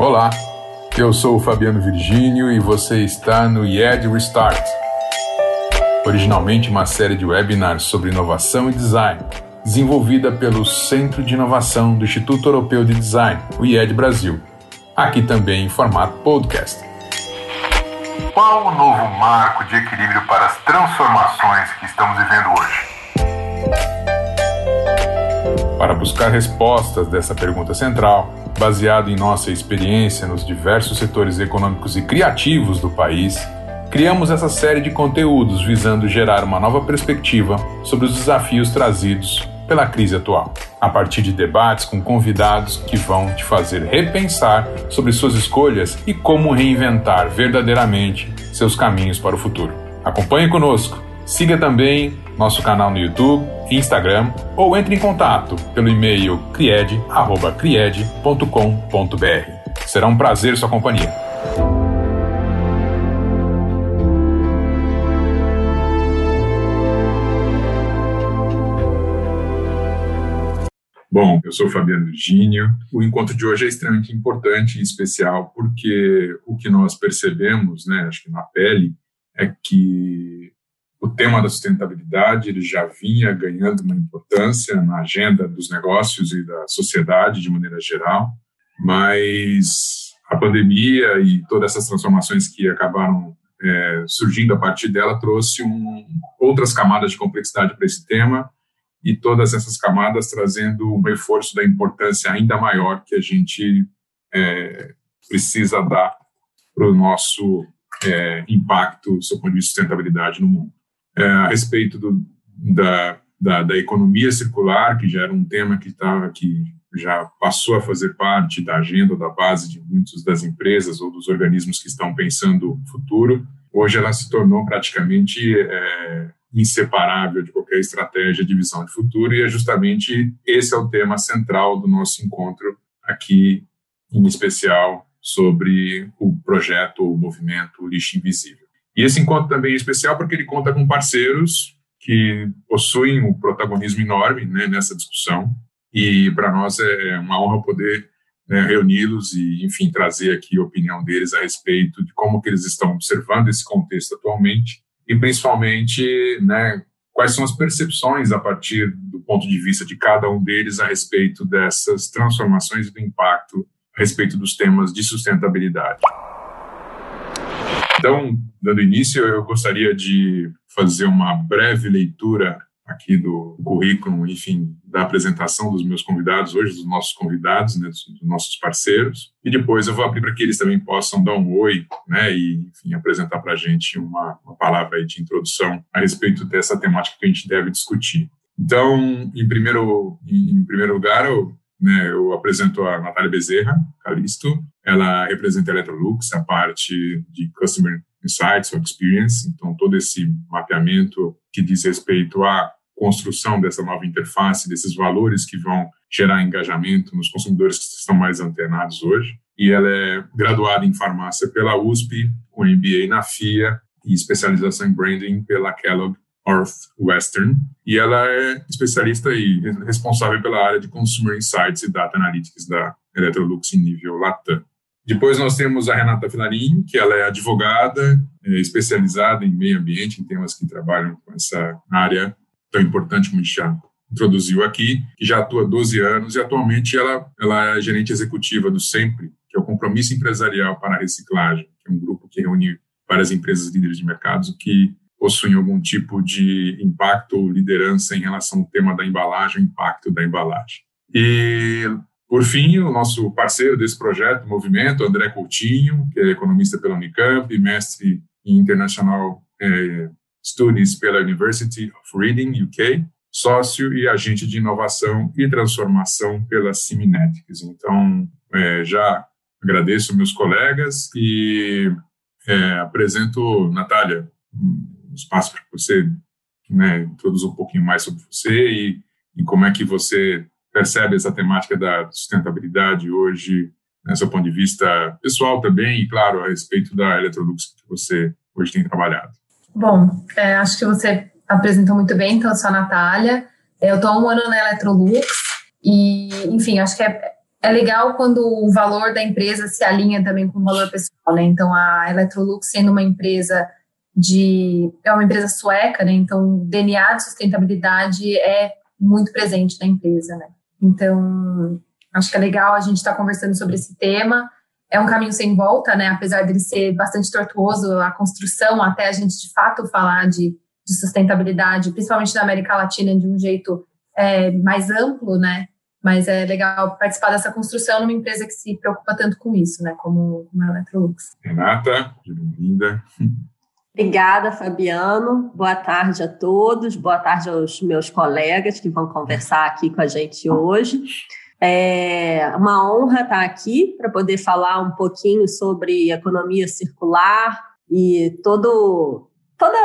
Olá, eu sou o Fabiano Virgínio e você está no IED Restart. Originalmente uma série de webinars sobre inovação e design, desenvolvida pelo Centro de Inovação do Instituto Europeu de Design, o IED Brasil. Aqui também em formato podcast. Qual o novo marco de equilíbrio para as transformações que estamos vivendo hoje? Para buscar respostas dessa pergunta central, baseado em nossa experiência nos diversos setores econômicos e criativos do país, criamos essa série de conteúdos visando gerar uma nova perspectiva sobre os desafios trazidos pela crise atual, a partir de debates com convidados que vão te fazer repensar sobre suas escolhas e como reinventar verdadeiramente seus caminhos para o futuro. Acompanhe conosco Siga também nosso canal no YouTube, Instagram ou entre em contato pelo e-mail cried.cried.com.br. Será um prazer sua companhia. Bom, eu sou Fabiano Virgínio. O encontro de hoje é extremamente importante e especial porque o que nós percebemos, né, acho que na pele, é que o tema da sustentabilidade ele já vinha ganhando uma importância na agenda dos negócios e da sociedade de maneira geral, mas a pandemia e todas essas transformações que acabaram é, surgindo a partir dela trouxe um, outras camadas de complexidade para esse tema e todas essas camadas trazendo um reforço da importância ainda maior que a gente é, precisa dar para o nosso é, impacto, seu ponto de sustentabilidade no mundo é, a respeito do, da, da, da, economia circular, que já era um tema que estava que já passou a fazer parte da agenda, da base de muitas das empresas ou dos organismos que estão pensando o futuro. Hoje ela se tornou praticamente é, inseparável de qualquer estratégia de visão de futuro e é justamente esse é o tema central do nosso encontro aqui, em especial sobre o projeto, o movimento Lixo Invisível. E esse encontro também é especial porque ele conta com parceiros que possuem um protagonismo enorme né, nessa discussão. E para nós é uma honra poder né, reuni-los e, enfim, trazer aqui a opinião deles a respeito de como que eles estão observando esse contexto atualmente e, principalmente, né, quais são as percepções a partir do ponto de vista de cada um deles a respeito dessas transformações e do impacto a respeito dos temas de sustentabilidade. Então, dando início, eu gostaria de fazer uma breve leitura aqui do currículo, enfim, da apresentação dos meus convidados hoje, dos nossos convidados, né, dos, nossos parceiros, e depois eu vou abrir para que eles também possam dar um oi, né, e, enfim, apresentar para a gente uma, uma palavra de introdução a respeito dessa temática que a gente deve discutir. Então, em primeiro, em, primeiro lugar, eu, né, eu apresento a Natália Bezerra, Calisto, ela representa a Electrolux, a parte de Customer Insights ou Experience, então todo esse mapeamento que diz respeito à construção dessa nova interface, desses valores que vão gerar engajamento nos consumidores que estão mais antenados hoje. E ela é graduada em farmácia pela USP, com MBA na FIA e especialização em branding pela Kellogg Northwestern. E ela é especialista e responsável pela área de Consumer Insights e Data Analytics da Electrolux em nível Latam. Depois nós temos a Renata Filarim, que ela é advogada, é especializada em meio ambiente, em temas que trabalham com essa área tão importante como a já introduziu aqui, que já atua há 12 anos e atualmente ela, ela é gerente executiva do SEMPRE, que é o Compromisso Empresarial para a Reciclagem, que é um grupo que reúne várias empresas líderes de mercados que possuem algum tipo de impacto ou liderança em relação ao tema da embalagem, impacto da embalagem. E por fim, o nosso parceiro desse projeto, movimento, André Coutinho, que é economista pela Unicamp, mestre em International eh, Studies pela University of Reading, UK, sócio e agente de inovação e transformação pela Siminetics. Então, eh, já agradeço meus colegas e eh, apresento, Natália, um espaço para você né, introduzir um pouquinho mais sobre você e, e como é que você percebe essa temática da sustentabilidade hoje, né, seu ponto de vista pessoal também, e claro, a respeito da Electrolux que você hoje tem trabalhado? Bom, é, acho que você apresentou muito bem, então eu sou a Natália, eu estou há um ano na Electrolux, e, enfim, acho que é, é legal quando o valor da empresa se alinha também com o valor pessoal, né? Então, a Electrolux sendo uma empresa de... é uma empresa sueca, né? Então, o DNA de sustentabilidade é muito presente na empresa, né? Então, acho que é legal a gente estar tá conversando sobre esse tema. É um caminho sem volta, né? Apesar dele ser bastante tortuoso, a construção até a gente de fato falar de, de sustentabilidade, principalmente na América Latina, de um jeito é, mais amplo, né? Mas é legal participar dessa construção numa empresa que se preocupa tanto com isso, né? Como, como a Electrolux. Renata, bem-vinda. Obrigada, Fabiano. Boa tarde a todos. Boa tarde aos meus colegas que vão conversar aqui com a gente hoje. É uma honra estar aqui para poder falar um pouquinho sobre economia circular e todo, todo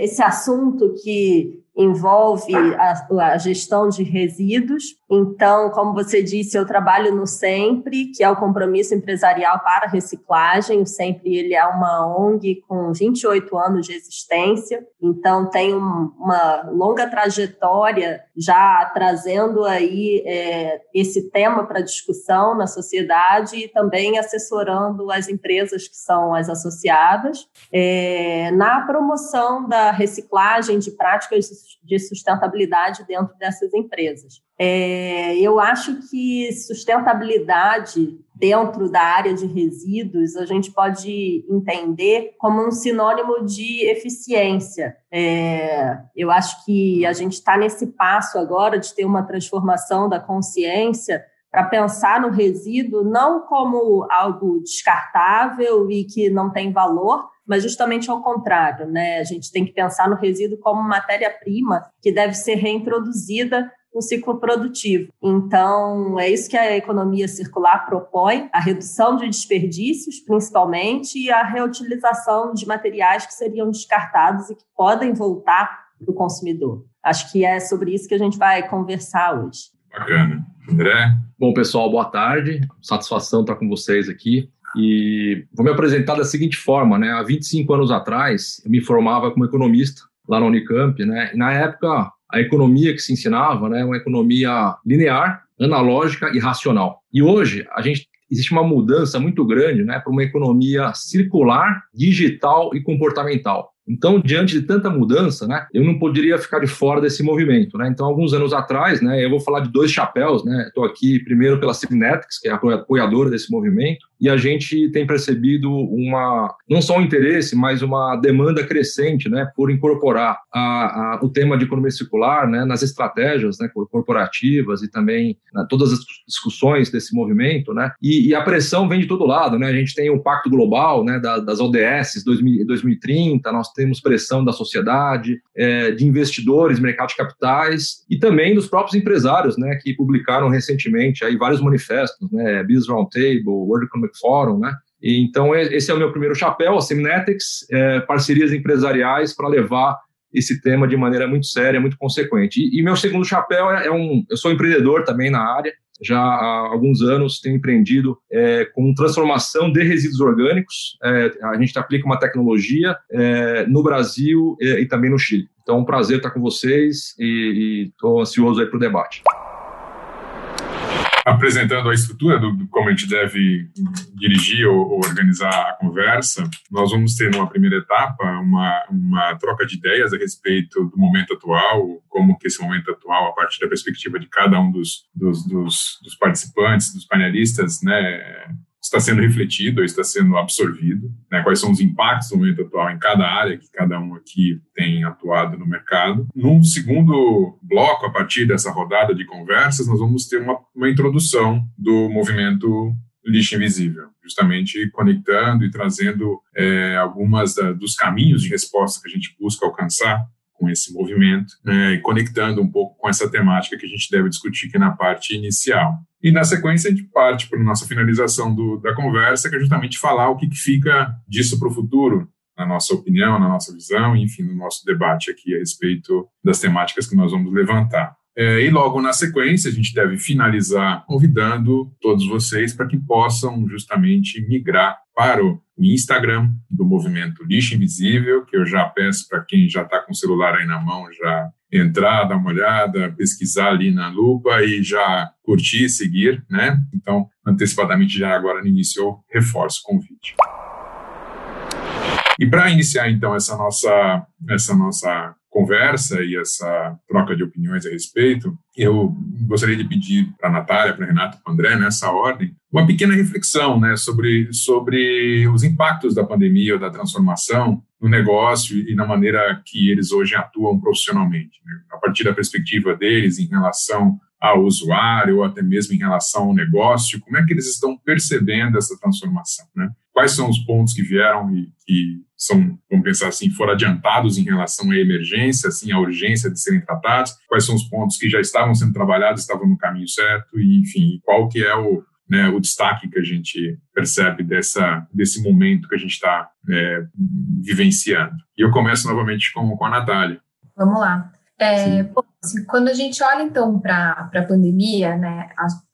esse assunto que envolve a, a, gestão de resíduos. Então, como você disse, eu trabalho no Sempre, que é o compromisso empresarial para reciclagem. O Sempre ele é uma ONG com 28 anos de existência, então tem um, uma longa trajetória já trazendo aí é, esse tema para discussão na sociedade e também assessorando as empresas que são as associadas é, na promoção da reciclagem de práticas de sustentabilidade dentro dessas empresas. É, eu acho que sustentabilidade dentro da área de resíduos a gente pode entender como um sinônimo de eficiência. É, eu acho que a gente está nesse passo agora de ter uma transformação da consciência para pensar no resíduo não como algo descartável e que não tem valor, mas justamente ao contrário, né? A gente tem que pensar no resíduo como matéria-prima que deve ser reintroduzida no ciclo produtivo. Então, é isso que a economia circular propõe: a redução de desperdícios, principalmente, e a reutilização de materiais que seriam descartados e que podem voltar para o consumidor. Acho que é sobre isso que a gente vai conversar hoje. Bacana. André? Bom, pessoal, boa tarde. Satisfação estar com vocês aqui. E vou me apresentar da seguinte forma, né? Há 25 anos atrás, eu me formava como economista lá na Unicamp, né? E na época, a economia que se ensinava, né, uma economia linear, analógica e racional. E hoje, a gente existe uma mudança muito grande, né, para uma economia circular, digital e comportamental. Então, diante de tanta mudança, né, eu não poderia ficar de fora desse movimento. Né? Então, alguns anos atrás, né, eu vou falar de dois chapéus. Né? Estou aqui primeiro pela Cibnetics, que é a apoiadora desse movimento, e a gente tem percebido uma não só um interesse, mas uma demanda crescente, né, por incorporar a, a, o tema de economia circular, né, nas estratégias, né, corporativas e também né, todas as discussões desse movimento, né, e, e, a pressão vem de todo lado, né, a gente tem o Pacto Global, né, da, das ODS 2000, 2030, nós temos pressão da sociedade, é, de investidores, mercado de capitais e também dos próprios empresários, né, que publicaram recentemente aí vários manifestos, né, Business Roundtable, World Economic Fórum, né? Então, esse é o meu primeiro chapéu, a Semnetics, é, parcerias empresariais para levar esse tema de maneira muito séria, muito consequente. E, e meu segundo chapéu é, é, um, eu sou empreendedor também na área, já há alguns anos tenho empreendido é, com transformação de resíduos orgânicos. É, a gente aplica uma tecnologia é, no Brasil e, e, também no Chile. Então, é um prazer estar com vocês e estou ansioso para o debate apresentando a estrutura do, do, como a gente deve dirigir ou, ou, organizar a conversa, nós vamos ter numa primeira etapa uma, uma troca de ideias a respeito do momento atual, como que esse momento atual, a partir da perspectiva de cada um dos, dos, dos, dos participantes, dos panelistas, né, está sendo refletido, está sendo absorvido, né, quais são os impactos no momento atual em cada área que cada um aqui tem atuado no mercado. Num segundo bloco, a partir dessa rodada de conversas, nós vamos ter uma, uma introdução do movimento lixo invisível, justamente conectando e trazendo é, algumas da, dos caminhos de resposta que a gente busca alcançar com esse movimento né, e conectando um pouco com essa temática que a gente deve discutir aqui na parte inicial. E na sequência a gente parte para a nossa finalização do, da conversa, que é justamente falar o que, que fica disso para o futuro, na nossa opinião, na nossa visão, enfim, no nosso debate aqui a respeito das temáticas que nós vamos levantar. É, e logo na sequência, a gente deve finalizar convidando todos vocês para que possam justamente migrar para o Instagram do movimento Lixo Invisível, que eu já peço para quem já está com o celular aí na mão já entrar, dar uma olhada, pesquisar ali na lupa e já curtir, seguir, né? Então, antecipadamente já agora no início eu reforço o convite. E para iniciar então essa nossa essa nossa conversa e essa troca de opiniões a respeito, eu gostaria de pedir para a Natália, para a Renata, para André, nessa ordem, uma pequena reflexão né, sobre, sobre os impactos da pandemia ou da transformação no negócio e na maneira que eles hoje atuam profissionalmente, né, a partir da perspectiva deles em relação ao usuário ou até mesmo em relação ao negócio, como é que eles estão percebendo essa transformação, né? Quais são os pontos que vieram e que são, vamos pensar assim, foram adiantados em relação à emergência, assim, à urgência de serem tratados? Quais são os pontos que já estavam sendo trabalhados, estavam no caminho certo? E, enfim, qual que é o, né, o destaque que a gente percebe dessa, desse momento que a gente está é, vivenciando? E eu começo novamente com, com a Natália. Vamos lá. É, bom, assim, quando a gente olha então para a pandemia, né,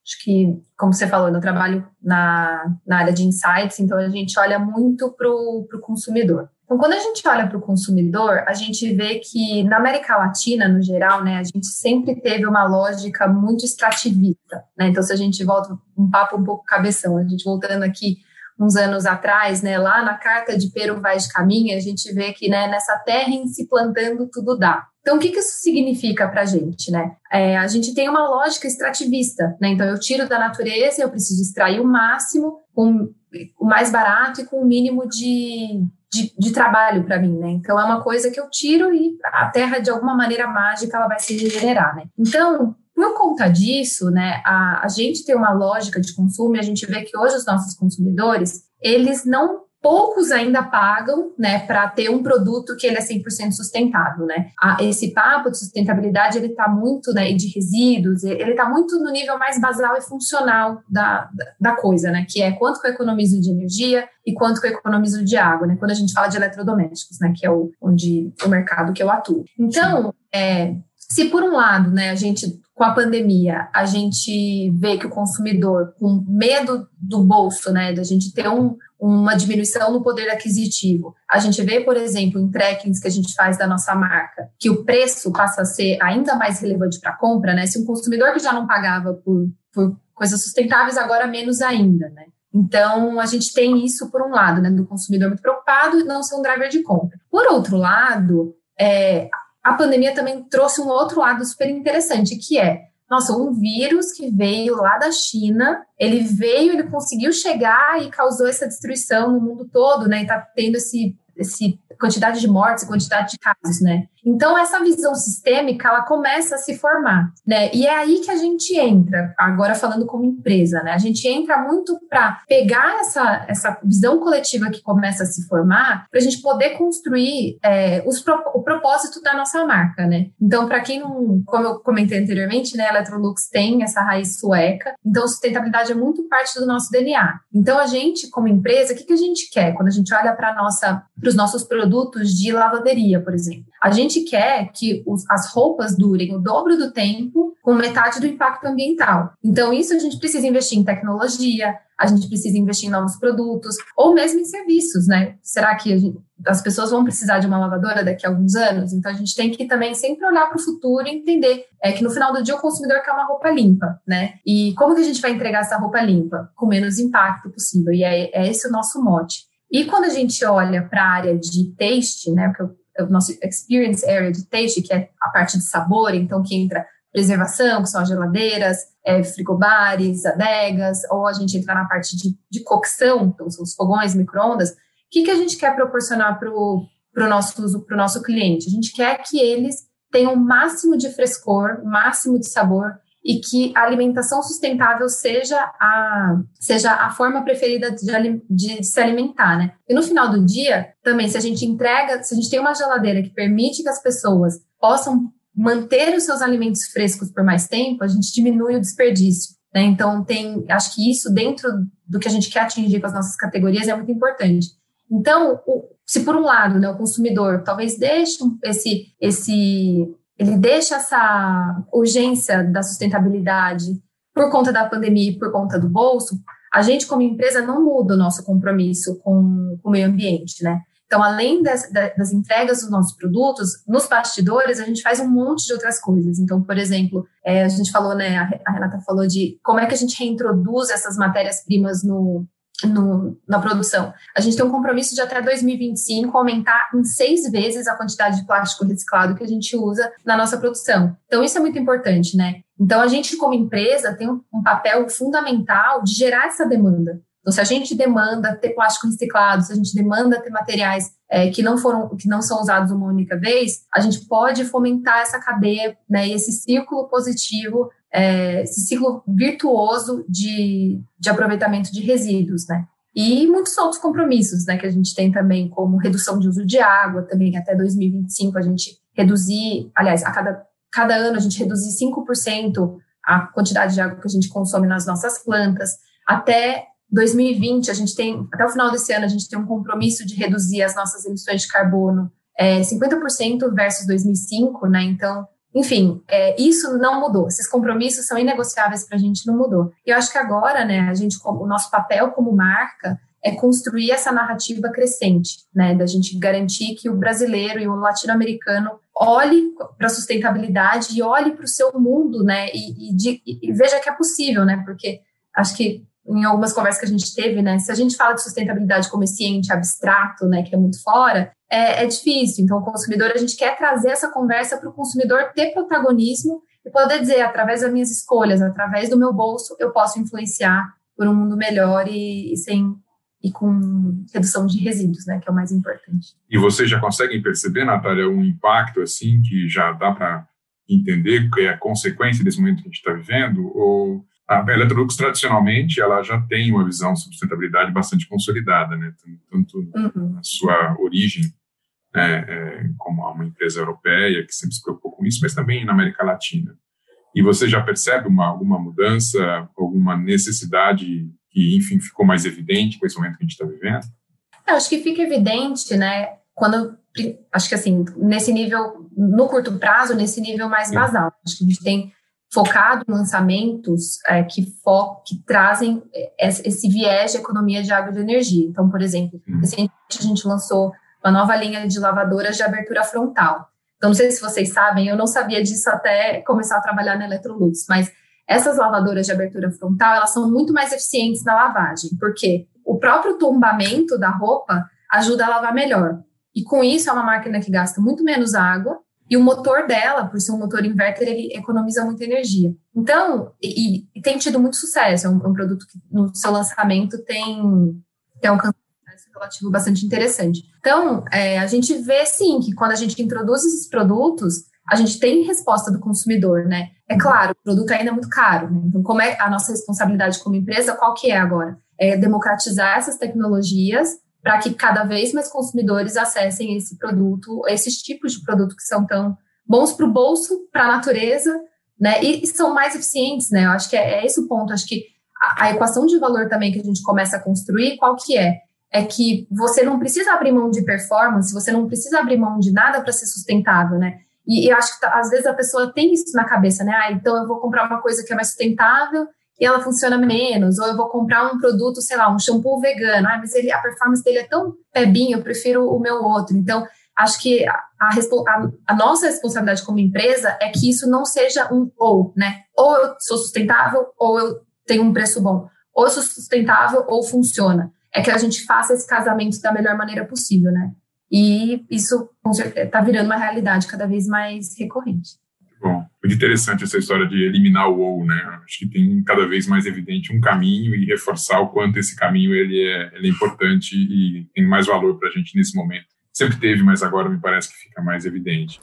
acho que, como você falou, eu trabalho na, na área de insights, então a gente olha muito para o consumidor. Então, quando a gente olha para o consumidor, a gente vê que na América Latina, no geral, né, a gente sempre teve uma lógica muito extrativista. Né? Então, se a gente volta um papo um pouco cabeção, a gente voltando aqui uns anos atrás, né, lá na carta de Peru Vaz de Caminha, a gente vê que né, nessa terra em se plantando tudo dá. Então, o que, que isso significa para a gente? Né? É, a gente tem uma lógica extrativista. Né? Então, eu tiro da natureza, eu preciso extrair o máximo, com o mais barato e com o mínimo de, de, de trabalho para mim. Né? Então, é uma coisa que eu tiro e a terra, de alguma maneira mágica, ela vai se regenerar. Né? Então, por conta disso, né, a, a gente tem uma lógica de consumo e a gente vê que hoje os nossos consumidores, eles não poucos ainda pagam, né, para ter um produto que ele é 100% sustentável, né? esse papo de sustentabilidade, ele está muito, né, de resíduos, ele está muito no nível mais basal e funcional da, da, coisa, né, que é quanto que eu economizo de energia e quanto que eu economizo de água, né, quando a gente fala de eletrodomésticos, né, que é o, onde, o mercado que eu atuo. Então, é, se por um lado, né, a gente com a pandemia, a gente vê que o consumidor, com medo do bolso, né, da gente ter um, uma diminuição no poder aquisitivo. A gente vê, por exemplo, em trackings que a gente faz da nossa marca, que o preço passa a ser ainda mais relevante para a compra, né? Se um consumidor que já não pagava por, por coisas sustentáveis, agora menos ainda, né? Então, a gente tem isso por um lado, né, do consumidor muito preocupado e não ser um driver de compra. Por outro lado, é, a pandemia também trouxe um outro lado super interessante, que é nossa, um vírus que veio lá da China, ele veio, ele conseguiu chegar e causou essa destruição no mundo todo, né? E tá tendo esse, esse quantidade de mortes, quantidade de casos, né? Então, essa visão sistêmica, ela começa a se formar, né? E é aí que a gente entra, agora falando como empresa, né? A gente entra muito para pegar essa, essa visão coletiva que começa a se formar, para a gente poder construir é, os, o propósito da nossa marca, né? Então, para quem não, como eu comentei anteriormente, né? A Electrolux tem essa raiz sueca, então sustentabilidade é muito parte do nosso DNA. Então, a gente, como empresa, o que, que a gente quer quando a gente olha para os nossos produtos de lavanderia, por exemplo? A gente quer que os, as roupas durem o dobro do tempo com metade do impacto ambiental. Então, isso a gente precisa investir em tecnologia, a gente precisa investir em novos produtos, ou mesmo em serviços, né? Será que gente, as pessoas vão precisar de uma lavadora daqui a alguns anos? Então, a gente tem que também sempre olhar para o futuro e entender é, que no final do dia o consumidor quer uma roupa limpa, né? E como que a gente vai entregar essa roupa limpa? Com menos impacto possível. E é, é esse o nosso mote. E quando a gente olha para a área de taste, né, porque o nosso experience area de taste, que é a parte de sabor, então que entra preservação, que são as geladeiras, é, frigobares, adegas, ou a gente entra na parte de, de cocção, então os fogões, microondas. O que, que a gente quer proporcionar para o nosso, pro nosso cliente? A gente quer que eles tenham o máximo de frescor, o máximo de sabor e que a alimentação sustentável seja a, seja a forma preferida de, de, se alimentar, né? E no final do dia, também, se a gente entrega, se a gente tem uma geladeira que permite que as pessoas possam manter os seus alimentos frescos por mais tempo, a gente diminui o desperdício. Né? Então, tem, acho que isso, dentro do que a gente quer atingir com as nossas categorias, é muito importante. Então, o, se por um lado, né, o consumidor talvez deixe esse, esse ele deixa essa urgência da sustentabilidade por conta da pandemia e por conta do bolso, a gente, como empresa, não muda o nosso compromisso com, com o meio ambiente, né? Então, além das, das, entregas dos nossos produtos, nos bastidores a gente faz um monte de outras coisas. Então, por exemplo, é, a gente falou, né, a Renata falou de como é que a gente reintroduz essas matérias-primas no, no, na produção. A gente tem um compromisso de até 2025 aumentar em seis vezes a quantidade de plástico reciclado que a gente usa na nossa produção. Então, isso é muito importante, né? Então, a gente, como empresa, tem um papel fundamental de gerar essa demanda. Então, se a gente demanda ter plástico reciclado, se a gente demanda ter materiais é, que não foram, que não são usados uma única vez, a gente pode fomentar essa cadeia, né, esse ciclo positivo, é, esse ciclo virtuoso de, de aproveitamento de resíduos, né? E muitos outros compromissos, né, que a gente tem também, como redução de uso de água, também até 2025 a gente reduzir, aliás, a cada, cada ano a gente reduzir 5% a quantidade de água que a gente consome nas nossas plantas, até 2020, a gente tem, até o final desse ano, a gente tem um compromisso de reduzir as nossas emissões de carbono é, 50% versus 2005, né? Então, enfim, é, isso não mudou. Esses compromissos são inegociáveis para a gente, não mudou. E eu acho que agora, né, a gente, o nosso papel como marca é construir essa narrativa crescente, né, da gente garantir que o brasileiro e o latino-americano olhe para a sustentabilidade e olhe para o seu mundo, né, e, e, e veja que é possível, né, porque acho que em algumas conversas que a gente teve, né? Se a gente fala de sustentabilidade como esse ente abstrato, né, que é muito fora, é, é difícil. Então, o consumidor, a gente quer trazer essa conversa para o consumidor ter protagonismo e poder dizer, através das minhas escolhas, através do meu bolso, eu posso influenciar por um mundo melhor e, e sem e com redução de resíduos, né, que é o mais importante. E vocês já conseguem perceber, Natália, um impacto assim que já dá para entender que é a consequência desse momento que a gente está vivendo? Ou a Electrolux, tradicionalmente, ela já tem uma visão de sustentabilidade bastante consolidada, né? tanto uhum. na sua origem, é, como uma empresa europeia que sempre se preocupou com isso, mas também na América Latina. E você já percebe uma, alguma mudança, alguma necessidade que, enfim, ficou mais evidente com esse momento que a gente está vivendo? Eu acho que fica evidente, né, quando, acho que assim, nesse nível, no curto prazo, nesse nível mais basal. Acho que a gente tem focado em lançamentos é, que, fo que trazem esse viés de economia de água e de energia. Então, por exemplo, uhum. recentemente a gente lançou uma nova linha de lavadoras de abertura frontal. Então, não sei se vocês sabem, eu não sabia disso até começar a trabalhar na Electrolux, mas essas lavadoras de abertura frontal, elas são muito mais eficientes na lavagem, porque o próprio tombamento da roupa ajuda a lavar melhor. E com isso, é uma máquina que gasta muito menos água e o motor dela, por ser um motor inverter, ele economiza muita energia. Então, e, e tem tido muito sucesso. É um, é um, produto que no seu lançamento tem, tem um bastante interessante. Então, é, a gente vê sim que quando a gente introduz esses produtos, a gente tem resposta do consumidor, né? É claro, o produto ainda é muito caro, né? Então, como é a nossa responsabilidade como empresa, qual que é agora? É democratizar essas tecnologias para que cada vez mais consumidores acessem esse produto, esses tipos de produto que são tão bons para o bolso, para a natureza, né? E, e, são mais eficientes, né? Eu acho que é, é esse o ponto. Acho que a, a, equação de valor também que a gente começa a construir, qual que é? É que você não precisa abrir mão de performance, você não precisa abrir mão de nada para ser sustentável, né? E, e acho que tá, às vezes a pessoa tem isso na cabeça, né? Ah, então eu vou comprar uma coisa que é mais sustentável e ela funciona menos, ou eu vou comprar um produto, sei lá, um shampoo vegano, ah, mas ele, a performance dele é tão pebinho, eu prefiro o meu outro. Então, acho que a, a, a, nossa responsabilidade como empresa é que isso não seja um ou, né? Ou eu sou sustentável, ou eu tenho um preço bom. Ou eu sou sustentável, ou funciona. É que a gente faça esse casamento da melhor maneira possível, né? E isso está virando uma realidade cada vez mais recorrente. Bom, muito interessante essa história de eliminar o ou, né? Acho que tem cada vez mais evidente um caminho e reforçar o quanto esse caminho ele é, ele é importante e tem mais valor para a gente nesse momento. Sempre teve, mas agora me parece que fica mais evidente.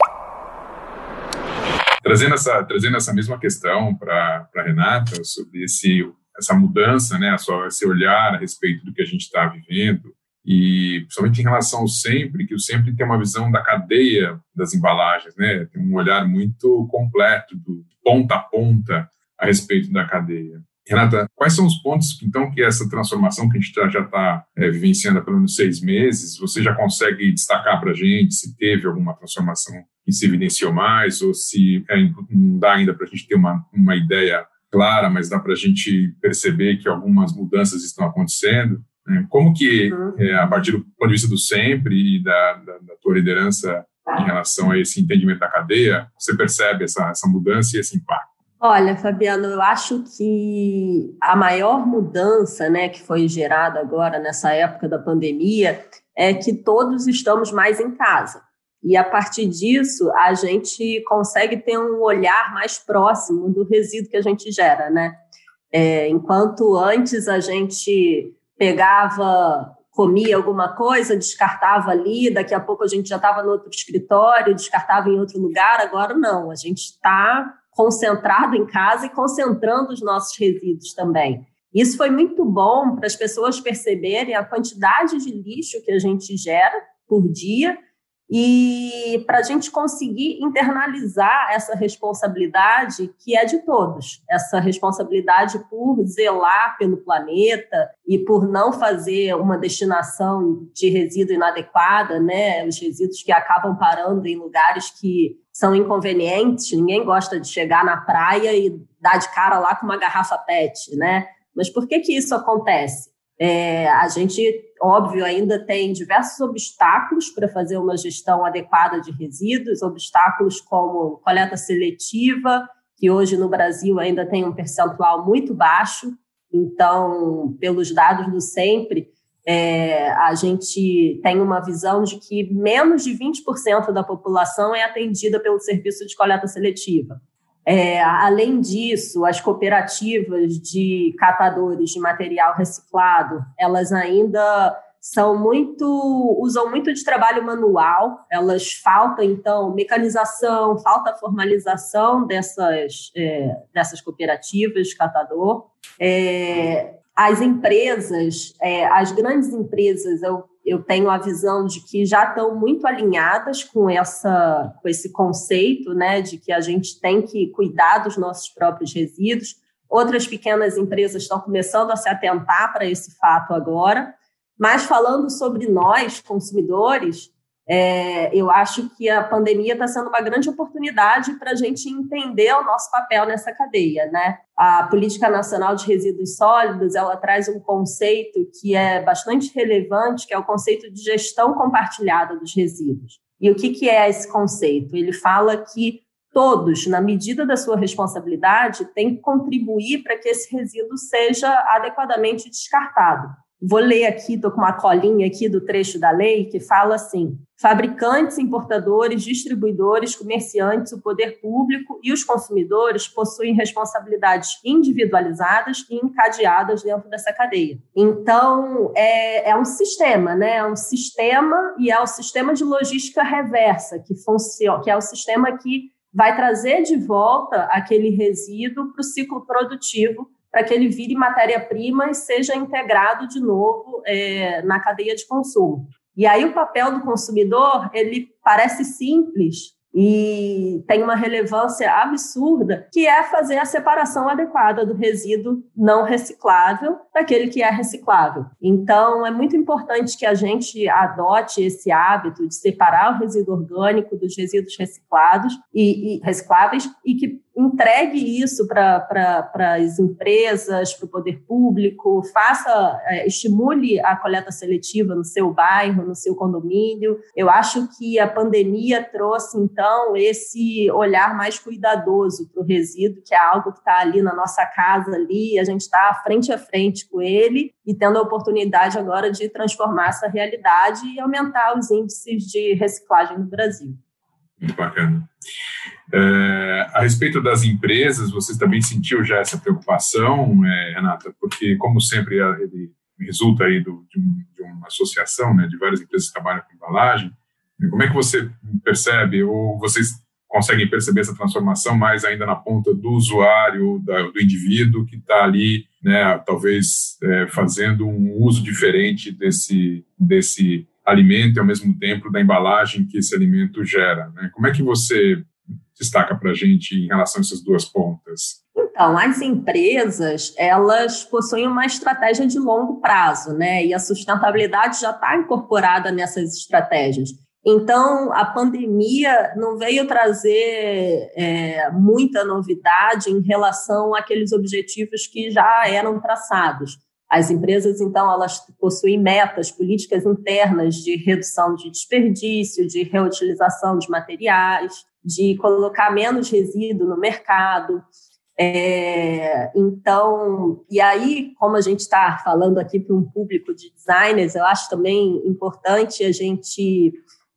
Trazendo essa, trazendo essa mesma questão para a Renata sobre esse, essa mudança, né, esse olhar a respeito do que a gente está vivendo, e principalmente em relação ao sempre, que o sempre tem uma visão da cadeia das embalagens, né? Tem um olhar muito completo, do ponta a ponta, a respeito da cadeia. Renata, quais são os pontos, então, que essa transformação que a gente já está é, vivenciando há pelo menos seis meses, você já consegue destacar para a gente se teve alguma transformação que se evidenciou mais, ou se é, não dá ainda para a gente ter uma, uma ideia clara, mas dá para a gente perceber que algumas mudanças estão acontecendo? Né? Como que, uhum. é, a partir do ponto de vista do sempre e da, da, da tua liderança em relação a esse entendimento da cadeia, você percebe essa, essa mudança e esse impacto? Olha, Fabiano, eu acho que a maior mudança né, que foi gerada agora nessa época da pandemia é que todos estamos mais em casa. E a partir disso, a gente consegue ter um olhar mais próximo do resíduo que a gente gera, né? É, enquanto antes a gente pegava, comia alguma coisa, descartava ali, daqui a pouco a gente já estava no outro escritório, descartava em outro lugar, agora não, a gente está concentrado em casa e concentrando os nossos resíduos também. Isso foi muito bom para as pessoas perceberem a quantidade de lixo que a gente gera por dia e para a gente conseguir internalizar essa responsabilidade que é de todos, essa responsabilidade por zelar pelo planeta e por não fazer uma destinação de resíduo inadequada, né? Os resíduos que acabam parando em lugares que são inconvenientes, ninguém gosta de chegar na praia e dar de cara lá com uma garrafa PET, né? Mas por que que isso acontece? É, a gente, óbvio, ainda tem diversos obstáculos para fazer uma gestão adequada de resíduos, obstáculos como coleta seletiva, que hoje no Brasil ainda tem um percentual muito baixo. Então, pelos dados do Sempre, é, a gente tem uma visão de que menos de 20% da população é atendida pelo serviço de coleta seletiva. É, além disso, as cooperativas de catadores de material reciclado, elas ainda são muito usam muito de trabalho manual. Elas falta então mecanização, falta formalização dessas é, dessas cooperativas de catador. É, as empresas, é, as grandes empresas, eu eu tenho a visão de que já estão muito alinhadas com, essa, com esse conceito né, de que a gente tem que cuidar dos nossos próprios resíduos. Outras pequenas empresas estão começando a se atentar para esse fato agora. Mas falando sobre nós, consumidores, é, eu acho que a pandemia está sendo uma grande oportunidade para a gente entender o nosso papel nessa cadeia, né? A política nacional de resíduos sólidos ela traz um conceito que é bastante relevante, que é o conceito de gestão compartilhada dos resíduos. E o que, que é esse conceito? Ele fala que todos, na medida da sua responsabilidade, têm que contribuir para que esse resíduo seja adequadamente descartado. Vou ler aqui, estou com uma colinha aqui do trecho da lei que fala assim: fabricantes, importadores, distribuidores, comerciantes, o poder público e os consumidores possuem responsabilidades individualizadas e encadeadas dentro dessa cadeia. Então, é, é um sistema, né? É um sistema e é o sistema de logística reversa que funciona, que é o sistema que vai trazer de volta aquele resíduo para o ciclo produtivo para que ele vire matéria-prima e seja integrado de novo é, na cadeia de consumo. E aí o papel do consumidor, ele parece simples, e tem uma relevância absurda, que é fazer a separação adequada do resíduo não reciclável daquele que é reciclável. Então, é muito importante que a gente adote esse hábito de separar o resíduo orgânico dos resíduos reciclados e, e recicláveis e que entregue isso para pra, as empresas, para o poder público, faça, é, estimule a coleta seletiva no seu bairro, no seu condomínio. Eu acho que a pandemia trouxe, então, esse olhar mais cuidadoso para o resíduo, que é algo que está ali na nossa casa, ali, a gente está frente a frente com ele e tendo a oportunidade agora de transformar essa realidade e aumentar os índices de reciclagem no Brasil. Muito bacana. É, a respeito das empresas, você também sentiu já essa preocupação, é, Renata? Porque, como sempre, ele resulta aí do, de, um, de, uma associação né, de várias empresas que trabalham com embalagem. Como é que você percebe, ou vocês conseguem perceber essa transformação mais ainda na ponta do usuário, da, do indivíduo que está ali, né, talvez é, fazendo um uso diferente desse, desse alimento e ao mesmo tempo da embalagem que esse alimento gera. Né? Como é que você destaca para a gente em relação a essas duas pontas? Então, as empresas, elas possuem uma estratégia de longo prazo, né? E a sustentabilidade já está incorporada nessas estratégias. Então, a pandemia não veio trazer é, muita novidade em relação àqueles objetivos que já eram traçados. As empresas, então, elas possuem metas, políticas internas de redução de desperdício, de reutilização de materiais, de colocar menos resíduo no mercado. É, então, e aí, como a gente está falando aqui para um público de designers, eu acho também importante a gente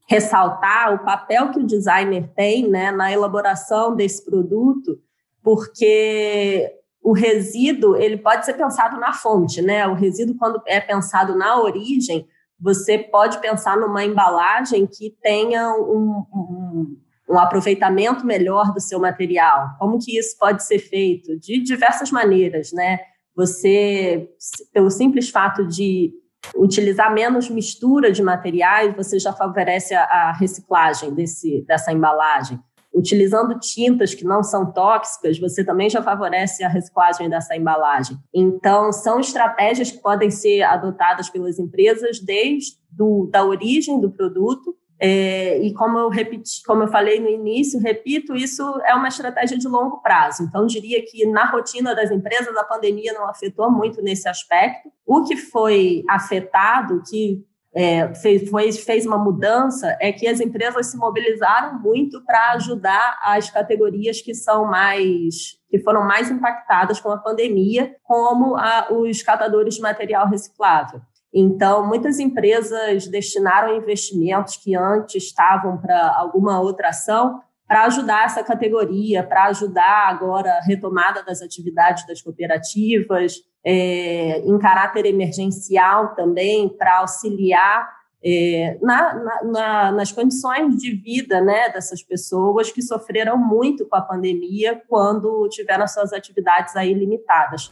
ressaltar o papel que o designer tem né, na elaboração desse produto, porque o resíduo ele pode ser pensado na fonte, né? O resíduo, quando é pensado na origem, você pode pensar numa embalagem que tenha um, um, um aproveitamento melhor do seu material. Como que isso pode ser feito? De diversas maneiras, né? Você, pelo simples fato de utilizar menos mistura de materiais, você já favorece a, a reciclagem desse, dessa embalagem. Utilizando tintas que não são tóxicas, você também já favorece a reciclagem dessa embalagem. Então, são estratégias que podem ser adotadas pelas empresas desde do, da origem do produto é, e como eu repeti, como eu falei no início, repito, isso é uma estratégia de longo prazo. Então, diria que na rotina das empresas a pandemia não afetou muito nesse aspecto. O que foi afetado, que é, fez, foi, fez uma mudança, é que as empresas se mobilizaram muito para ajudar as categorias que são mais que foram mais impactadas com a pandemia, como a, os catadores de material reciclável. Então, muitas empresas destinaram investimentos que antes estavam para alguma outra ação para ajudar essa categoria, para ajudar agora a retomada das atividades das cooperativas, é, em caráter emergencial também, para auxiliar é, na, na, na, nas condições de vida né, dessas pessoas que sofreram muito com a pandemia quando tiveram suas atividades aí limitadas.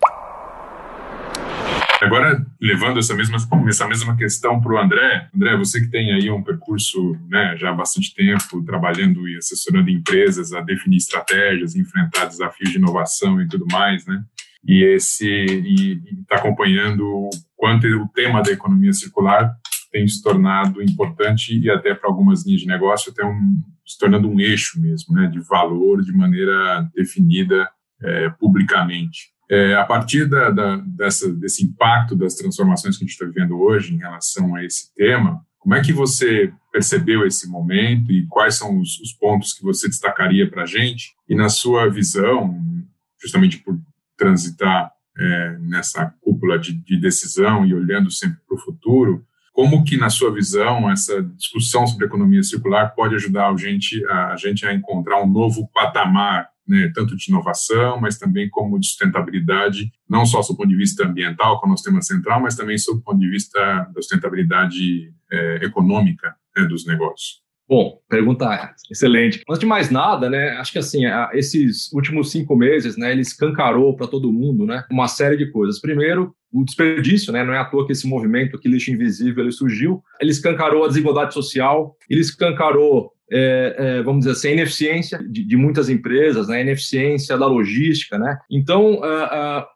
Agora, levando essa mesma, essa mesma questão para o André, André, você que tem aí um percurso né, já há bastante tempo trabalhando e assessorando empresas a definir estratégias, enfrentar desafios de inovação e tudo mais, né? E esse e está acompanhando o quanto o tema da economia circular tem se tornado importante e até para algumas linhas de negócio até um, se tornando um eixo mesmo, né, de valor de maneira definida é, publicamente. É, a partir da, da, dessa, desse impacto das transformações que a gente está vivendo hoje em relação a esse tema, como é que você percebeu esse momento e quais são os, os pontos que você destacaria para a gente? E na sua visão, justamente por transitar é, nessa cúpula de, de, decisão e olhando sempre para o futuro, como que, na sua visão, essa discussão sobre economia circular pode ajudar a gente a, a, gente a encontrar um novo patamar né, tanto de inovação, mas também como de sustentabilidade, não só do ponto de vista ambiental, como é nosso tema central, mas também sob o ponto de vista da sustentabilidade é, econômica né, dos negócios. Bom, pergunta excelente. Antes de mais nada, né, acho que assim, esses últimos cinco meses, né, ele escancarou para todo mundo, né, uma série de coisas. Primeiro, o desperdício, né, não é à toa que esse movimento, que lixo invisível, ele surgiu. Ele escancarou a desigualdade social, ele escancarou é, é, vamos dizer assim, a ineficiência de, de, muitas empresas, né, a ineficiência da logística. Né? Então,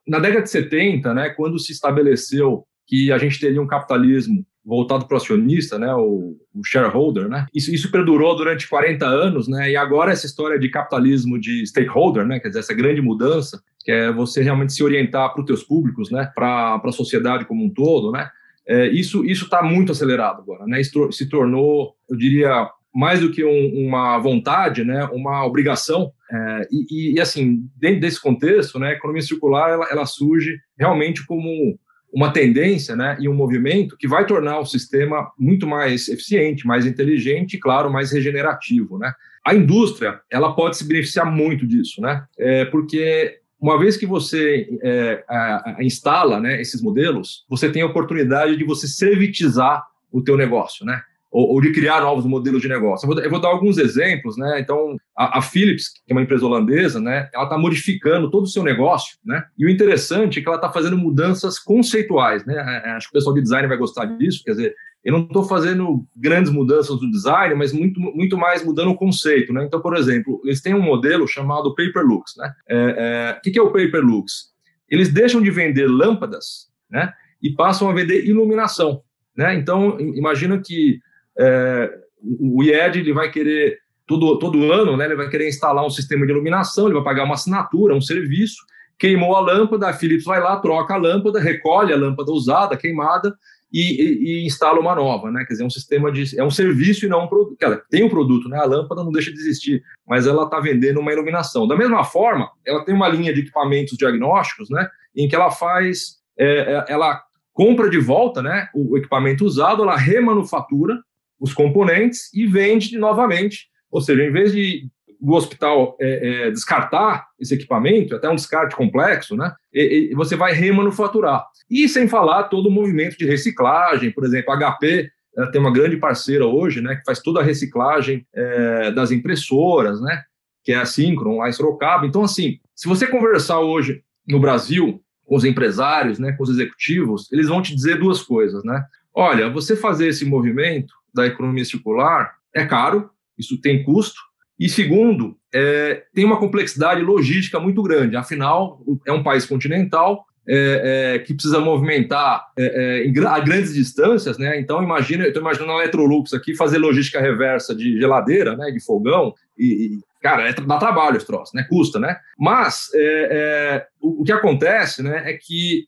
na década de 70, né, quando se estabeleceu que a gente teria um capitalismo voltado para o acionista, né, o, o, shareholder, né? Isso, isso perdurou durante 40 anos, né? E agora essa história de capitalismo de stakeholder, né? Quer dizer, essa grande mudança, que é você realmente se orientar para os teus públicos, né? Para a sociedade como um todo, né? É, isso isso está muito acelerado agora, né? Isso se tornou, eu diria, mais do que um, uma vontade, né, uma obrigação. É, e, e, assim, dentro desse contexto, né, a economia circular ela, ela, surge realmente como uma tendência né, e um movimento que vai tornar o sistema muito mais eficiente, mais inteligente e, claro, mais regenerativo. Né? A indústria ela pode se beneficiar muito disso, né? É, porque uma vez que você é, a, a instala né, esses modelos, você tem a oportunidade de você servitizar o teu negócio, né? Ou, ou, de criar novos modelos de negócio. Eu vou, eu vou dar alguns exemplos, né? Então, a, a, Philips, que é uma empresa holandesa, né? Ela está modificando todo o seu negócio, né? E o interessante é que ela está fazendo mudanças conceituais, né? É, é, acho que o pessoal de design vai gostar disso, quer dizer, eu não estou fazendo grandes mudanças no design, mas muito, muito mais mudando o conceito. Né? Então, por exemplo, eles têm um modelo chamado Paperlux. Né? É, é, o que é o Paperlux? Eles deixam de vender lâmpadas né? e passam a vender iluminação. Né? Então, imagina que é, o IED ele vai querer, todo, todo ano, né, ele vai querer instalar um sistema de iluminação, ele vai pagar uma assinatura, um serviço, queimou a lâmpada, a Philips vai lá, troca a lâmpada, recolhe a lâmpada usada, queimada, e, e, e, instala uma nova, né? Quer dizer, é um sistema de. É um serviço e não um produto. Tem um produto, né? A lâmpada não deixa de existir, mas ela está vendendo uma iluminação. Da mesma forma, ela tem uma linha de equipamentos diagnósticos, né? Em que ela faz. É, é ela compra de volta né, o equipamento usado, ela remanufatura os componentes e vende novamente. Ou seja, em vez de do hospital é, é, descartar esse equipamento, até um descarte complexo, né? E, e você vai remanufaturar. E sem falar todo o movimento de reciclagem, por exemplo, a HP tem uma grande parceira hoje, né, que faz toda a reciclagem é, das impressoras, né, que é a Synchron, lá em Sorocaba. Então, assim, se você conversar hoje no Brasil com os empresários, né, com os executivos, eles vão te dizer duas coisas, né? Olha, você fazer esse movimento da economia circular é caro, isso tem custo, e segundo, é, tem uma complexidade logística muito grande. Afinal, é um país continental é, é, que precisa movimentar é, é, a grandes distâncias, né? Então, imagina, eu estou imaginando a Electrolux aqui fazer logística reversa de geladeira, né? De fogão e, e cara, é, dá trabalho esse troço, né? Custa, né? Mas é, o, o, que acontece, né? É que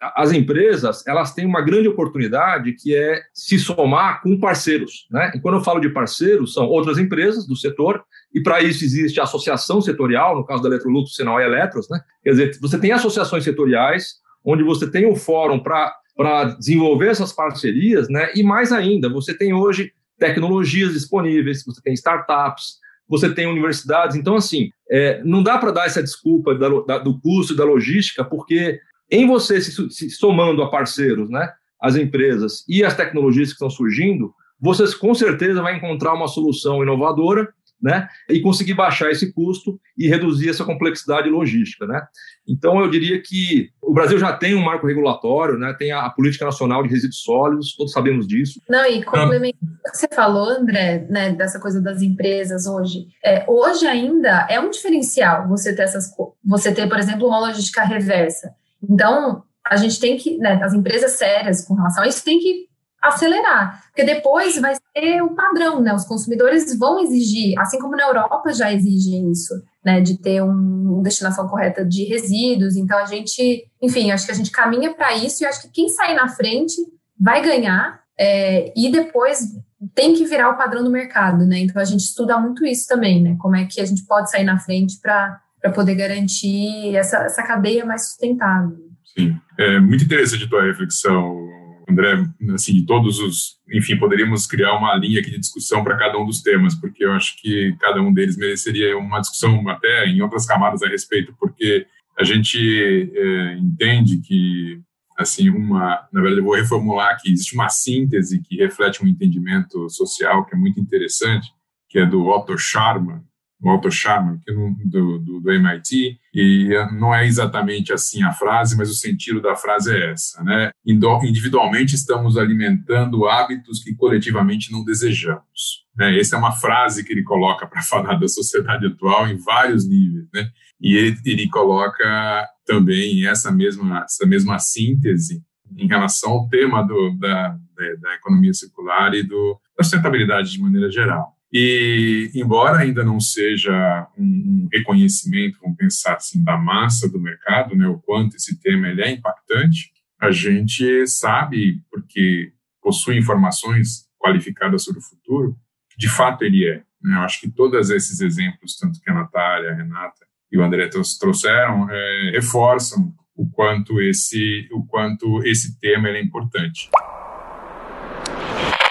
as empresas elas têm uma grande oportunidade que é se somar com parceiros, né? E quando eu falo de parceiros, são outras empresas do setor, e para isso existe a associação setorial, no caso da Electrolux, Senal e Eletros, né? Quer dizer, você tem associações setoriais, onde você tem um fórum para desenvolver essas parcerias, né? E mais ainda, você tem hoje tecnologias disponíveis, você tem startups, você tem universidades. Então, assim, é, não dá para dar essa desculpa da, da, do custo e da logística, porque em você se, se somando a parceiros, né, as empresas e as tecnologias que estão surgindo, você com certeza vai encontrar uma solução inovadora né, e conseguir baixar esse custo e reduzir essa complexidade logística, né. Então eu diria que o Brasil já tem um marco regulatório, né, tem a, a política nacional de resíduos sólidos, todos sabemos disso. Não e complementando o que você falou, André, né, dessa coisa das empresas hoje, é, hoje ainda é um diferencial você ter essas, você ter, por exemplo, uma logística reversa. Então, a gente tem que, né, as empresas sérias com relação a isso tem que acelerar, porque depois vai ser o padrão, né? Os consumidores vão exigir, assim como na Europa já exigem isso, né? De ter um, uma destinação correta de resíduos. Então a gente, enfim, acho que a gente caminha para isso e acho que quem sair na frente vai ganhar é, e depois tem que virar o padrão do mercado, né? Então a gente estuda muito isso também, né? Como é que a gente pode sair na frente para para poder garantir essa, essa cadeia mais sustentável. Sim, é muito interessante a tua reflexão, André, assim, todos os, enfim, poderíamos criar uma linha aqui de discussão para cada um dos temas, porque eu acho que cada um deles mereceria uma discussão até em outras camadas a respeito, porque a gente é, entende que, assim, uma, na verdade, eu vou reformular aqui, existe uma síntese que reflete um entendimento social que é muito interessante, que é do Otto Scharmer, Otto Scharmer, que do, do, do, MIT, e não é exatamente assim a frase, mas o sentido da frase é essa, né? Individualmente estamos alimentando hábitos que coletivamente não desejamos. Né? Essa é uma frase que ele coloca para falar da sociedade atual em vários níveis, né? E ele, ele coloca também essa mesma, essa mesma síntese em relação ao tema do, da, da, da economia circular e do, da sustentabilidade de maneira geral. E, embora ainda não seja um, reconhecimento, vamos pensar assim, da massa do mercado, né, o quanto esse tema ele é impactante, a gente sabe, porque possui informações qualificadas sobre o futuro, de fato ele é. Né? Eu acho que todos esses exemplos, tanto que a Natália, a Renata e o André trouxeram, é, reforçam o quanto esse, o quanto esse tema é importante.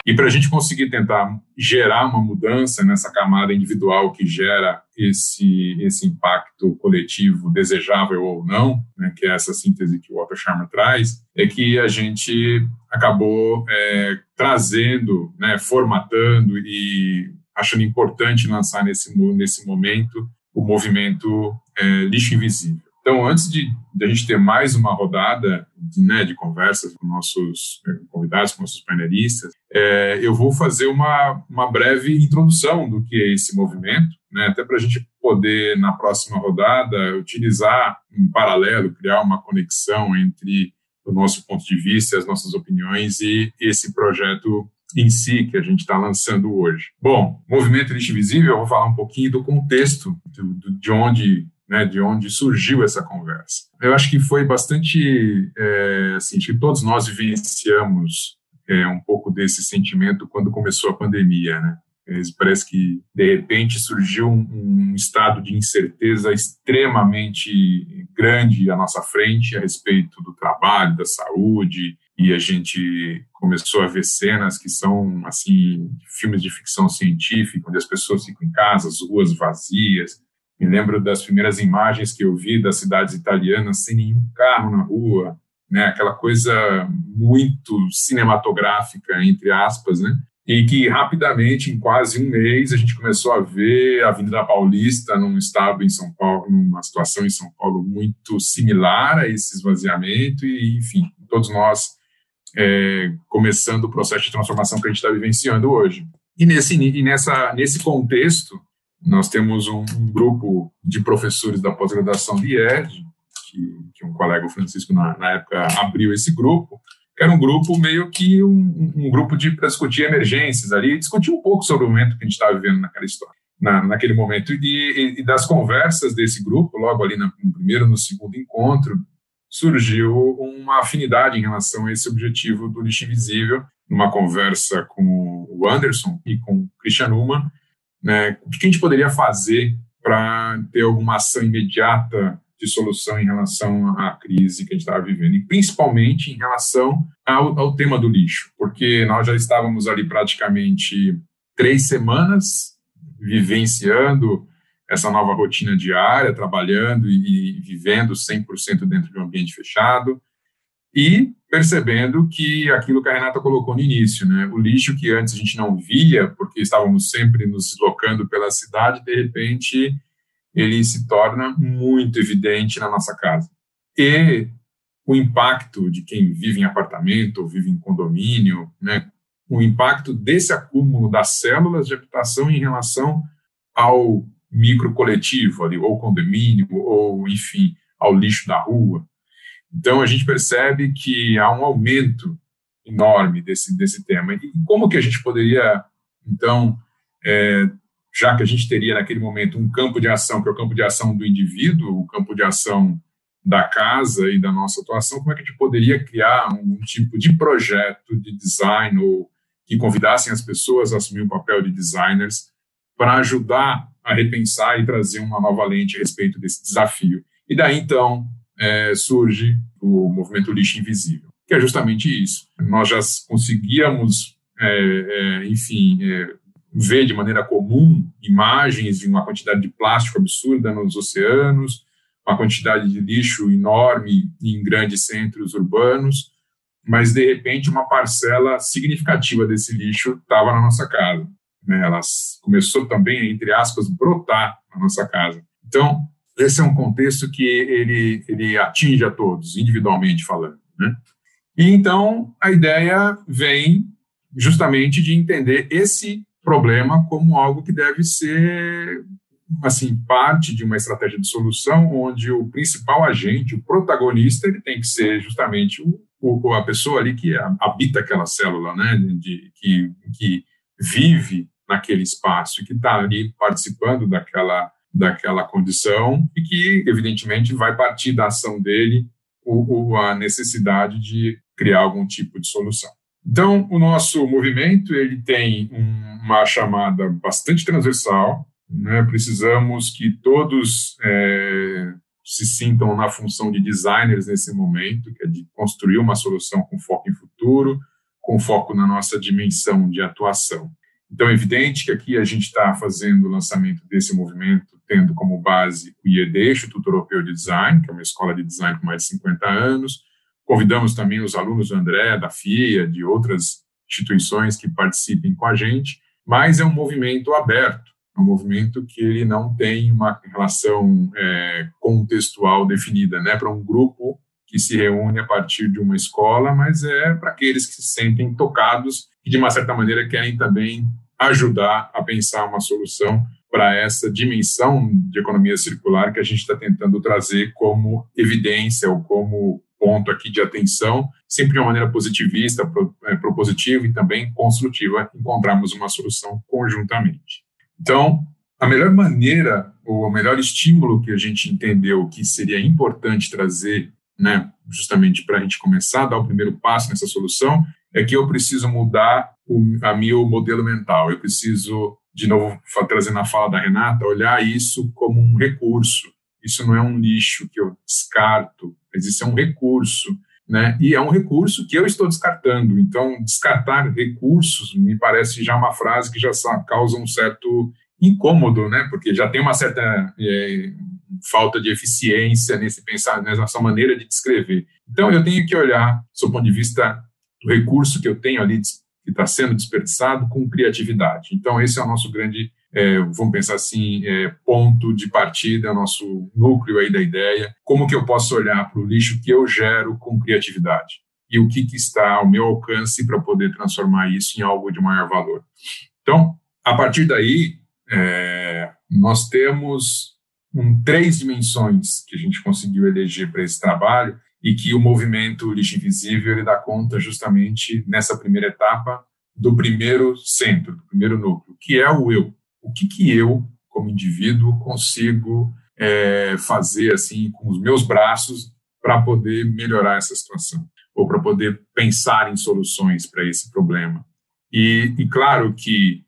E para a gente conseguir tentar gerar uma mudança nessa camada individual que gera esse, esse impacto coletivo desejável ou não, né, que é essa síntese que o Walter Sharma traz, é que a gente acabou é, trazendo, né, formatando e achando importante lançar nesse, nesse momento o movimento é, Lixo Invisível. Então, antes de, de, a gente ter mais uma rodada de, né, de conversas com nossos convidados, com nossos painelistas, é, eu vou fazer uma, uma breve introdução do que é esse movimento, né, até para a gente poder, na próxima rodada, utilizar um paralelo, criar uma conexão entre o nosso ponto de vista, as nossas opiniões e esse projeto em si que a gente está lançando hoje. Bom, Movimento Lixo Invisível, eu vou falar um pouquinho do contexto, do, de onde né, de onde surgiu essa conversa. Eu acho que foi bastante, é, assim, que todos nós vivenciamos é, um pouco desse sentimento quando começou a pandemia, né? Parece que, de repente, surgiu um, um, estado de incerteza extremamente grande à nossa frente a respeito do trabalho, da saúde, e a gente começou a ver cenas que são, assim, filmes de ficção científica, onde as pessoas ficam em casa, as ruas vazias, me lembro das primeiras imagens que eu vi das cidades italianas sem nenhum carro na rua, né? Aquela coisa muito cinematográfica entre aspas, né? E que rapidamente, em quase um mês, a gente começou a ver a Avenida Paulista num estado em São Paulo, numa situação em São Paulo muito similar a esse esvaziamento e, enfim, todos nós é, começando o processo de transformação que a gente está vivenciando hoje. E nesse, e nessa, nesse contexto, nós temos um, um grupo de professores da pós-graduação de IED, que, que, um colega, o Francisco, na, na, época abriu esse grupo, que era um grupo meio que um, um grupo de para discutir emergências ali, discutir um pouco sobre o momento que a gente estava vivendo naquela história, na, naquele momento. E, e, e, das conversas desse grupo, logo ali no primeiro no segundo encontro, surgiu uma afinidade em relação a esse objetivo do lixo invisível, numa conversa com o Anderson e com o Christian Ullmann, né? O que a gente poderia fazer para ter alguma ação imediata de solução em relação à crise que a gente estava vivendo, e principalmente em relação ao, ao, tema do lixo, porque nós já estávamos ali praticamente três semanas vivenciando essa nova rotina diária, trabalhando e, e vivendo 100% dentro de um ambiente fechado, e percebendo que aquilo que a Renata colocou no início, né, o lixo que antes a gente não via, porque estávamos sempre nos deslocando pela cidade, de repente ele se torna muito evidente na nossa casa. E o impacto de quem vive em apartamento ou vive em condomínio, né, o impacto desse acúmulo das células de habitação em relação ao micro coletivo ali, ou condomínio, ou enfim, ao lixo da rua. Então, a gente percebe que há um aumento enorme desse, desse tema. E como que a gente poderia, então, é, já que a gente teria naquele momento um campo de ação, que é o campo de ação do indivíduo, o campo de ação da casa e da nossa atuação, como é que a gente poderia criar um, tipo de projeto de design ou que convidassem as pessoas a assumir o papel de designers para ajudar a repensar e trazer uma nova lente a respeito desse desafio. E daí, então, é, surge o movimento lixo invisível, que é justamente isso. Nós já conseguíamos, é, é, enfim, ver de maneira comum imagens de uma quantidade de plástico absurda nos oceanos, uma quantidade de lixo enorme em grandes centros urbanos, mas de repente uma parcela significativa desse lixo estava na nossa casa. Né? Ela começou também, entre aspas, brotar na nossa casa. Então, esse é um contexto que ele, ele atinge a todos, individualmente falando. Né? E então a ideia vem justamente de entender esse problema como algo que deve ser assim parte de uma estratégia de solução onde o principal agente, o protagonista, ele tem que ser justamente o, o a pessoa ali que habita aquela célula, né, de, que, que vive naquele espaço que está ali participando daquela daquela condição e que, evidentemente, vai partir da ação dele o, a necessidade de criar algum tipo de solução. Então, o nosso movimento ele tem uma chamada bastante transversal. Né? Precisamos que todos é, se sintam na função de designers nesse momento, que é de construir uma solução com foco em futuro, com foco na nossa dimensão de atuação. Então, é evidente que aqui a gente está fazendo o lançamento desse movimento tendo como base o IED, Instituto Europeu de Design, que é uma escola de design com mais de 50 anos. Convidamos também os alunos do André, da FIA, de outras instituições que participem com a gente, mas é um movimento aberto. É um movimento que ele não tem uma relação é, contextual definida, né? Para um grupo que se reúne a partir de uma escola, mas é para aqueles que se sentem tocados e, de uma certa maneira, querem também ajudar a pensar uma solução para essa dimensão de economia circular que a gente está tentando trazer como evidência ou como ponto aqui de atenção, sempre de uma maneira positivista, é, propositiva e também construtiva, encontrarmos uma solução conjuntamente. Então, a melhor maneira, ou o melhor estímulo que a gente entendeu que seria importante trazer, né, justamente para a gente começar a dar o primeiro passo nessa solução, é que eu preciso mudar o a meu modelo mental. Eu preciso, de novo, trazendo a fala da Renata, olhar isso como um recurso. Isso não é um lixo que eu descarto, mas isso é um recurso. Né? E é um recurso que eu estou descartando. Então, descartar recursos me parece já uma frase que já causa um certo incômodo, né? Porque já tem uma certa é, falta de eficiência nesse pensar, nessa maneira de descrever. Então, eu tenho que olhar, do ponto de vista do recurso que eu tenho ali que está sendo desperdiçado, com criatividade. Então, esse é o nosso grande, é, vamos pensar assim, é, ponto de partida, nosso núcleo aí da ideia. Como que eu posso olhar para o lixo que eu gero com criatividade? E o que, que está ao meu alcance para poder transformar isso em algo de maior valor? Então, a partir daí, é, nós temos um, três dimensões que a gente conseguiu eleger para esse trabalho e que o movimento Lixo Invisível ele dá conta justamente nessa primeira etapa do primeiro centro, do primeiro núcleo, que é o eu. O que, que eu, como indivíduo, consigo é, fazer assim com os meus braços para poder melhorar essa situação ou para poder pensar em soluções para esse problema. E, e claro que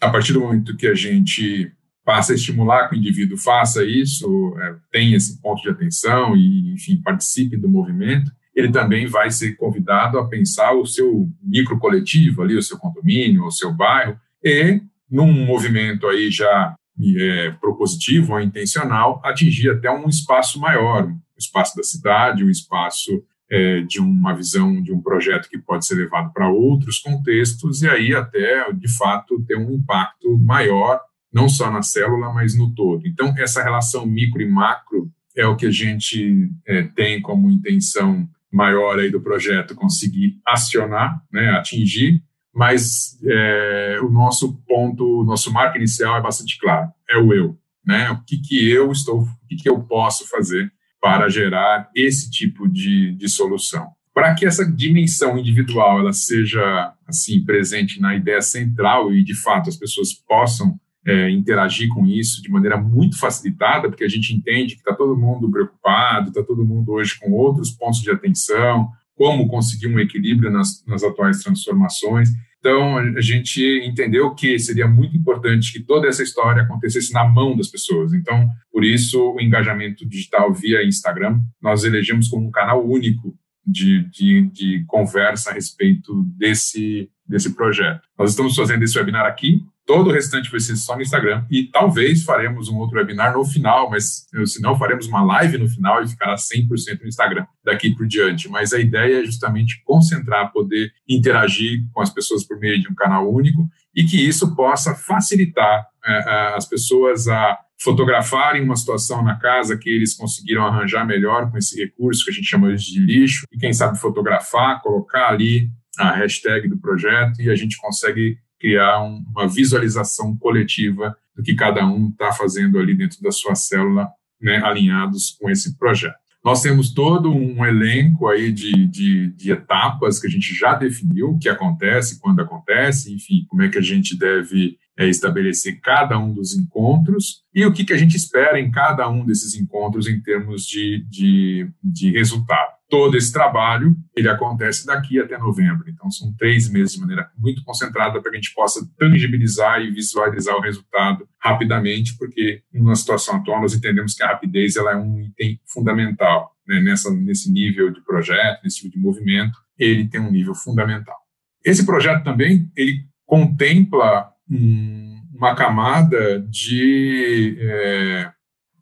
a partir do momento que a gente passa a estimular que o indivíduo faça isso, é, tenha esse ponto de atenção e, enfim, participe do movimento, ele também vai ser convidado a pensar o seu microcoletivo ali, o seu condomínio, o seu bairro, e num movimento aí já é, propositivo ou intencional, atingir até um espaço maior, um espaço da cidade, um espaço é, de uma visão de um projeto que pode ser levado para outros contextos e aí até, de fato, ter um impacto maior, não só na célula, mas no todo. Então, essa relação micro e macro é o que a gente é, tem como intenção maior aí do projeto conseguir acionar, né, atingir, mas é, o nosso ponto, o nosso marco inicial é bastante claro, é o eu, né, o que que eu estou, o que que eu posso fazer para gerar esse tipo de, de solução. Para que essa dimensão individual ela seja assim presente na ideia central e de fato as pessoas possam é, interagir com isso de maneira muito facilitada, porque a gente entende que está todo mundo preocupado, está todo mundo hoje com outros pontos de atenção, como conseguir um equilíbrio nas, nas atuais transformações. Então, a gente entendeu que seria muito importante que toda essa história acontecesse na mão das pessoas. Então, por isso, o engajamento digital via Instagram, nós elegemos como um canal único de, de, de conversa a respeito desse, desse projeto. Nós estamos fazendo esse webinar aqui, Todo o restante vai ser só no Instagram. E talvez faremos um outro webinar no final, mas se não, faremos uma live no final e ficará 100% no Instagram daqui por diante. Mas a ideia é justamente concentrar, poder interagir com as pessoas por meio de um canal único e que isso possa facilitar é, as pessoas a fotografarem uma situação na casa que eles conseguiram arranjar melhor com esse recurso que a gente chama de lixo, e quem sabe fotografar, colocar ali a hashtag do projeto e a gente consegue criar um, uma visualização coletiva do que cada um está fazendo ali dentro da sua célula, né, alinhados com esse projeto. Nós temos todo um elenco aí de, de, de, etapas que a gente já definiu, o que acontece, quando acontece, enfim, como é que a gente deve é, estabelecer cada um dos encontros e o que, que a gente espera em cada um desses encontros em termos de, de, de resultado todo esse trabalho ele acontece daqui até novembro. Então, são três meses de maneira muito concentrada para que a gente possa tangibilizar e visualizar o resultado rapidamente, porque na situação atual nós entendemos que a rapidez ela é um item fundamental né? Nessa, nesse nível de projeto, nesse nível de movimento, ele tem um nível fundamental. Esse projeto também ele contempla um, uma camada de é,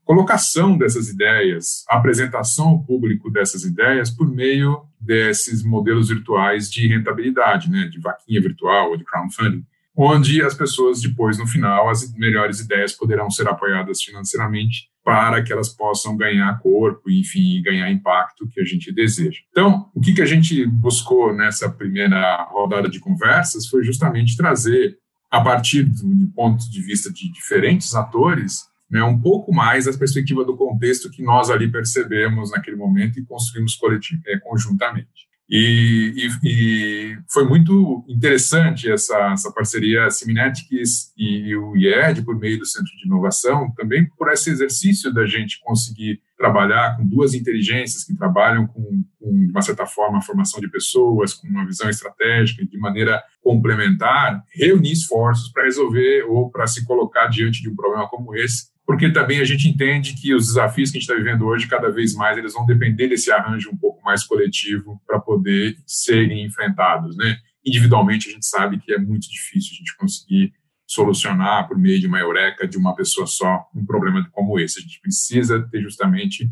colocação dessas ideias, apresentação ao público dessas ideias por meio desses modelos virtuais de rentabilidade, né, de vaquinha virtual ou de crowdfunding, onde as pessoas depois, no final, as melhores ideias poderão ser apoiadas financeiramente para que elas possam ganhar corpo, enfim, ganhar impacto que a gente deseja. Então, o que, que a gente buscou nessa primeira rodada de conversas foi justamente trazer, a partir do, ponto de vista de diferentes atores, né, um pouco mais a perspectiva do contexto que nós ali percebemos naquele momento e construímos é, conjuntamente. E, e, e, foi muito interessante essa, essa parceria Siminetics e o IED, por meio do Centro de Inovação, também por esse exercício da gente conseguir trabalhar com duas inteligências que trabalham com, com, de uma certa forma, a formação de pessoas, com uma visão estratégica, de maneira complementar, reunir esforços para resolver ou para se colocar diante de um problema como esse porque também a gente entende que os desafios que a gente está vivendo hoje, cada vez mais, eles vão depender desse arranjo um pouco mais coletivo para poder serem enfrentados, né? Individualmente, a gente sabe que é muito difícil a gente conseguir solucionar por meio de uma eureka de uma pessoa só um problema como esse. A gente precisa ter justamente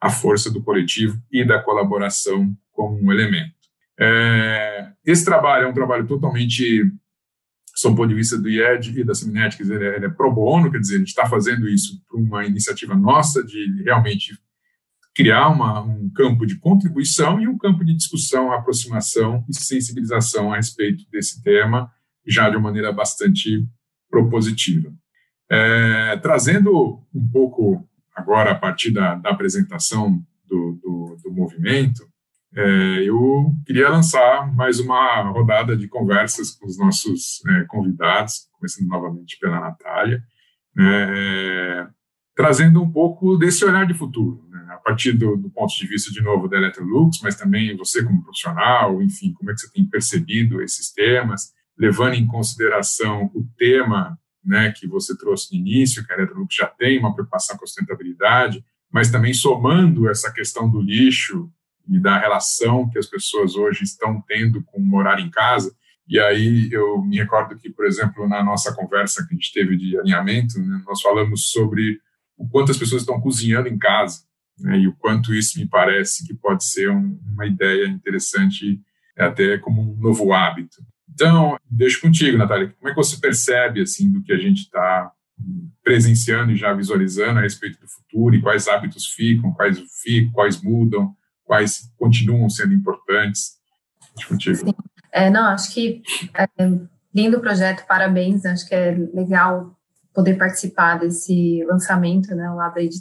a força do coletivo e da colaboração como um elemento. É, esse trabalho é um trabalho totalmente sob o ponto de vista do IED e da Seminética, ele, é, pro bono, quer dizer, a gente está fazendo isso por uma iniciativa nossa de realmente criar uma, um campo de contribuição e um campo de discussão, aproximação e sensibilização a respeito desse tema, já de uma maneira bastante propositiva. É, trazendo um pouco agora a partir da, da apresentação do, do, do movimento, é, eu queria lançar mais uma rodada de conversas com os nossos é, convidados, começando novamente pela Natália, é, trazendo um pouco desse olhar de futuro, né, a partir do, do, ponto de vista, de novo, da Electrolux, mas também você como profissional, enfim, como é que você tem percebido esses temas, levando em consideração o tema né, que você trouxe no início, que a Electrolux já tem uma preocupação com a sustentabilidade, mas também somando essa questão do lixo e da relação que as pessoas hoje estão tendo com morar em casa. E aí eu me recordo que, por exemplo, na nossa conversa que a gente teve de alinhamento, né, nós falamos sobre o quanto as pessoas estão cozinhando em casa né, e o quanto isso me parece que pode ser um, uma ideia interessante até como um novo hábito. Então, deixo contigo, Natália, como é que você percebe assim do que a gente está presenciando e já visualizando a respeito do futuro e quais hábitos ficam, quais ficam, quais mudam, quais continuam sendo importantes? Contigo. É, não, acho que é, lindo projeto, parabéns. Acho que é legal poder participar desse lançamento, né? Ao lado aí de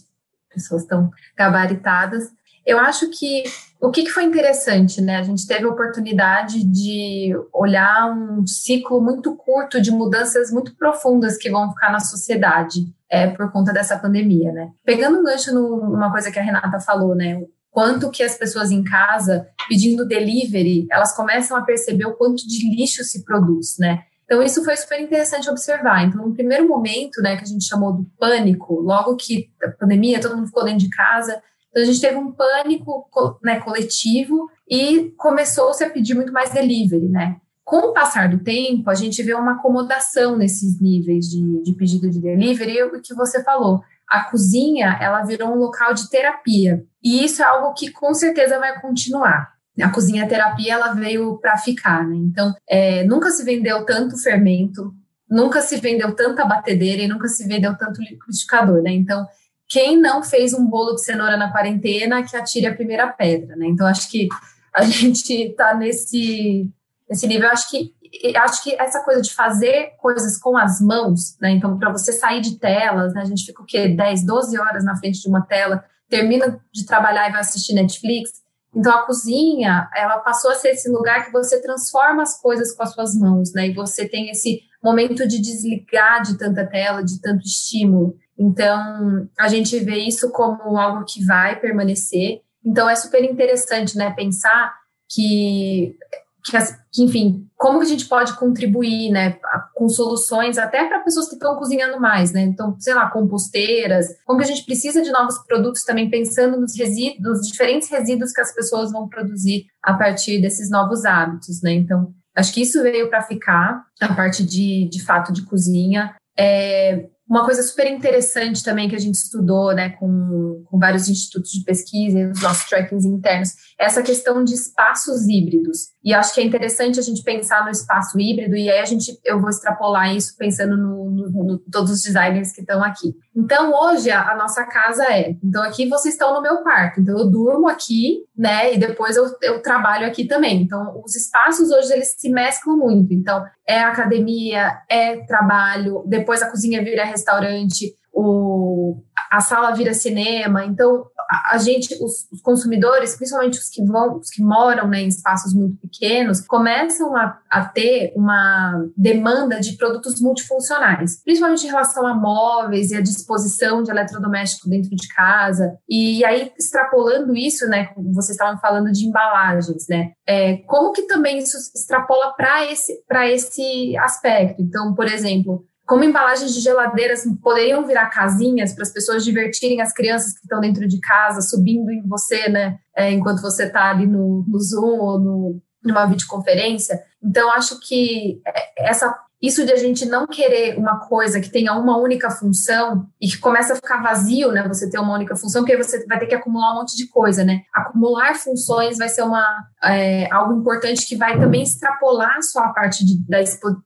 pessoas tão gabaritadas. Eu acho que o que, que foi interessante, né? A gente teve a oportunidade de olhar um ciclo muito curto de mudanças muito profundas que vão ficar na sociedade é, por conta dessa pandemia, né? Pegando um gancho numa coisa que a Renata falou, né? Quanto que as pessoas em casa pedindo delivery, elas começam a perceber o quanto de lixo se produz, né? Então isso foi super interessante observar. Então, no primeiro momento, né, que a gente chamou do pânico, logo que a pandemia, todo mundo ficou dentro de casa, então a gente teve um pânico né, coletivo e começou-se a pedir muito mais delivery, né? Com o passar do tempo, a gente vê uma acomodação nesses níveis de, de pedido de delivery, o que você falou a cozinha ela virou um local de terapia. E isso é algo que com certeza vai continuar. A cozinha terapia ela veio para ficar, né? Então, é, nunca se vendeu tanto fermento, nunca se vendeu tanta batedeira e nunca se vendeu tanto liquidificador, né? Então, quem não fez um bolo de cenoura na quarentena, que atire a primeira pedra, né? Então, acho que a gente está nesse, nesse nível. acho que acho que essa coisa de fazer coisas com as mãos, né? Então, para você sair de telas, né? A gente fica o quê? 10, 12 horas na frente de uma tela, termina de trabalhar e vai assistir Netflix. Então, a cozinha, ela passou a ser esse lugar que você transforma as coisas com as suas mãos, né? E você tem esse momento de desligar de tanta tela, de tanto estímulo. Então, a gente vê isso como algo que vai permanecer. Então, é super interessante, né? Pensar que que, que, enfim, como que a gente pode contribuir, né, com soluções até para pessoas que estão cozinhando mais, né? Então, sei lá, composteiras, como que a gente precisa de novos produtos também pensando nos resíduos, nos diferentes resíduos que as pessoas vão produzir a partir desses novos hábitos, né? Então, acho que isso veio para ficar, a parte de, de fato de cozinha. É, uma coisa super interessante também que a gente estudou, né, com, com vários institutos de pesquisa e os nossos trackings internos, é essa questão de espaços híbridos. E acho que é interessante a gente pensar no espaço híbrido, e aí a gente, eu vou extrapolar isso pensando no, no, no todos os designers que estão aqui. Então, hoje, a, a, nossa casa é, então aqui vocês estão no meu quarto, então eu durmo aqui, né, e depois eu, eu trabalho aqui também. Então, os espaços hoje, eles se mesclam muito. Então, é academia, é trabalho, depois a cozinha vira restaurante, o, a sala vira cinema. Então, a, gente, os, os, consumidores, principalmente os que vão, os que moram né, em espaços muito pequenos, começam a, a, ter uma demanda de produtos multifuncionais, principalmente em relação a móveis e a disposição de eletrodoméstico dentro de casa. E aí, extrapolando isso, né, vocês estavam falando de embalagens, né? É, como que também isso extrapola para esse, esse aspecto? Então, por exemplo, como embalagens de geladeiras poderiam virar casinhas para as pessoas divertirem as crianças que estão dentro de casa, subindo em você, né, é, enquanto você está ali no, no Zoom ou no, numa videoconferência. Então, acho que é, essa isso de a gente não querer uma coisa que tenha uma única função e que começa a ficar vazio, né? Você ter uma única função, porque você vai ter que acumular um monte de coisa, né? Acumular funções vai ser uma, é, algo importante que vai também extrapolar só a parte de, da,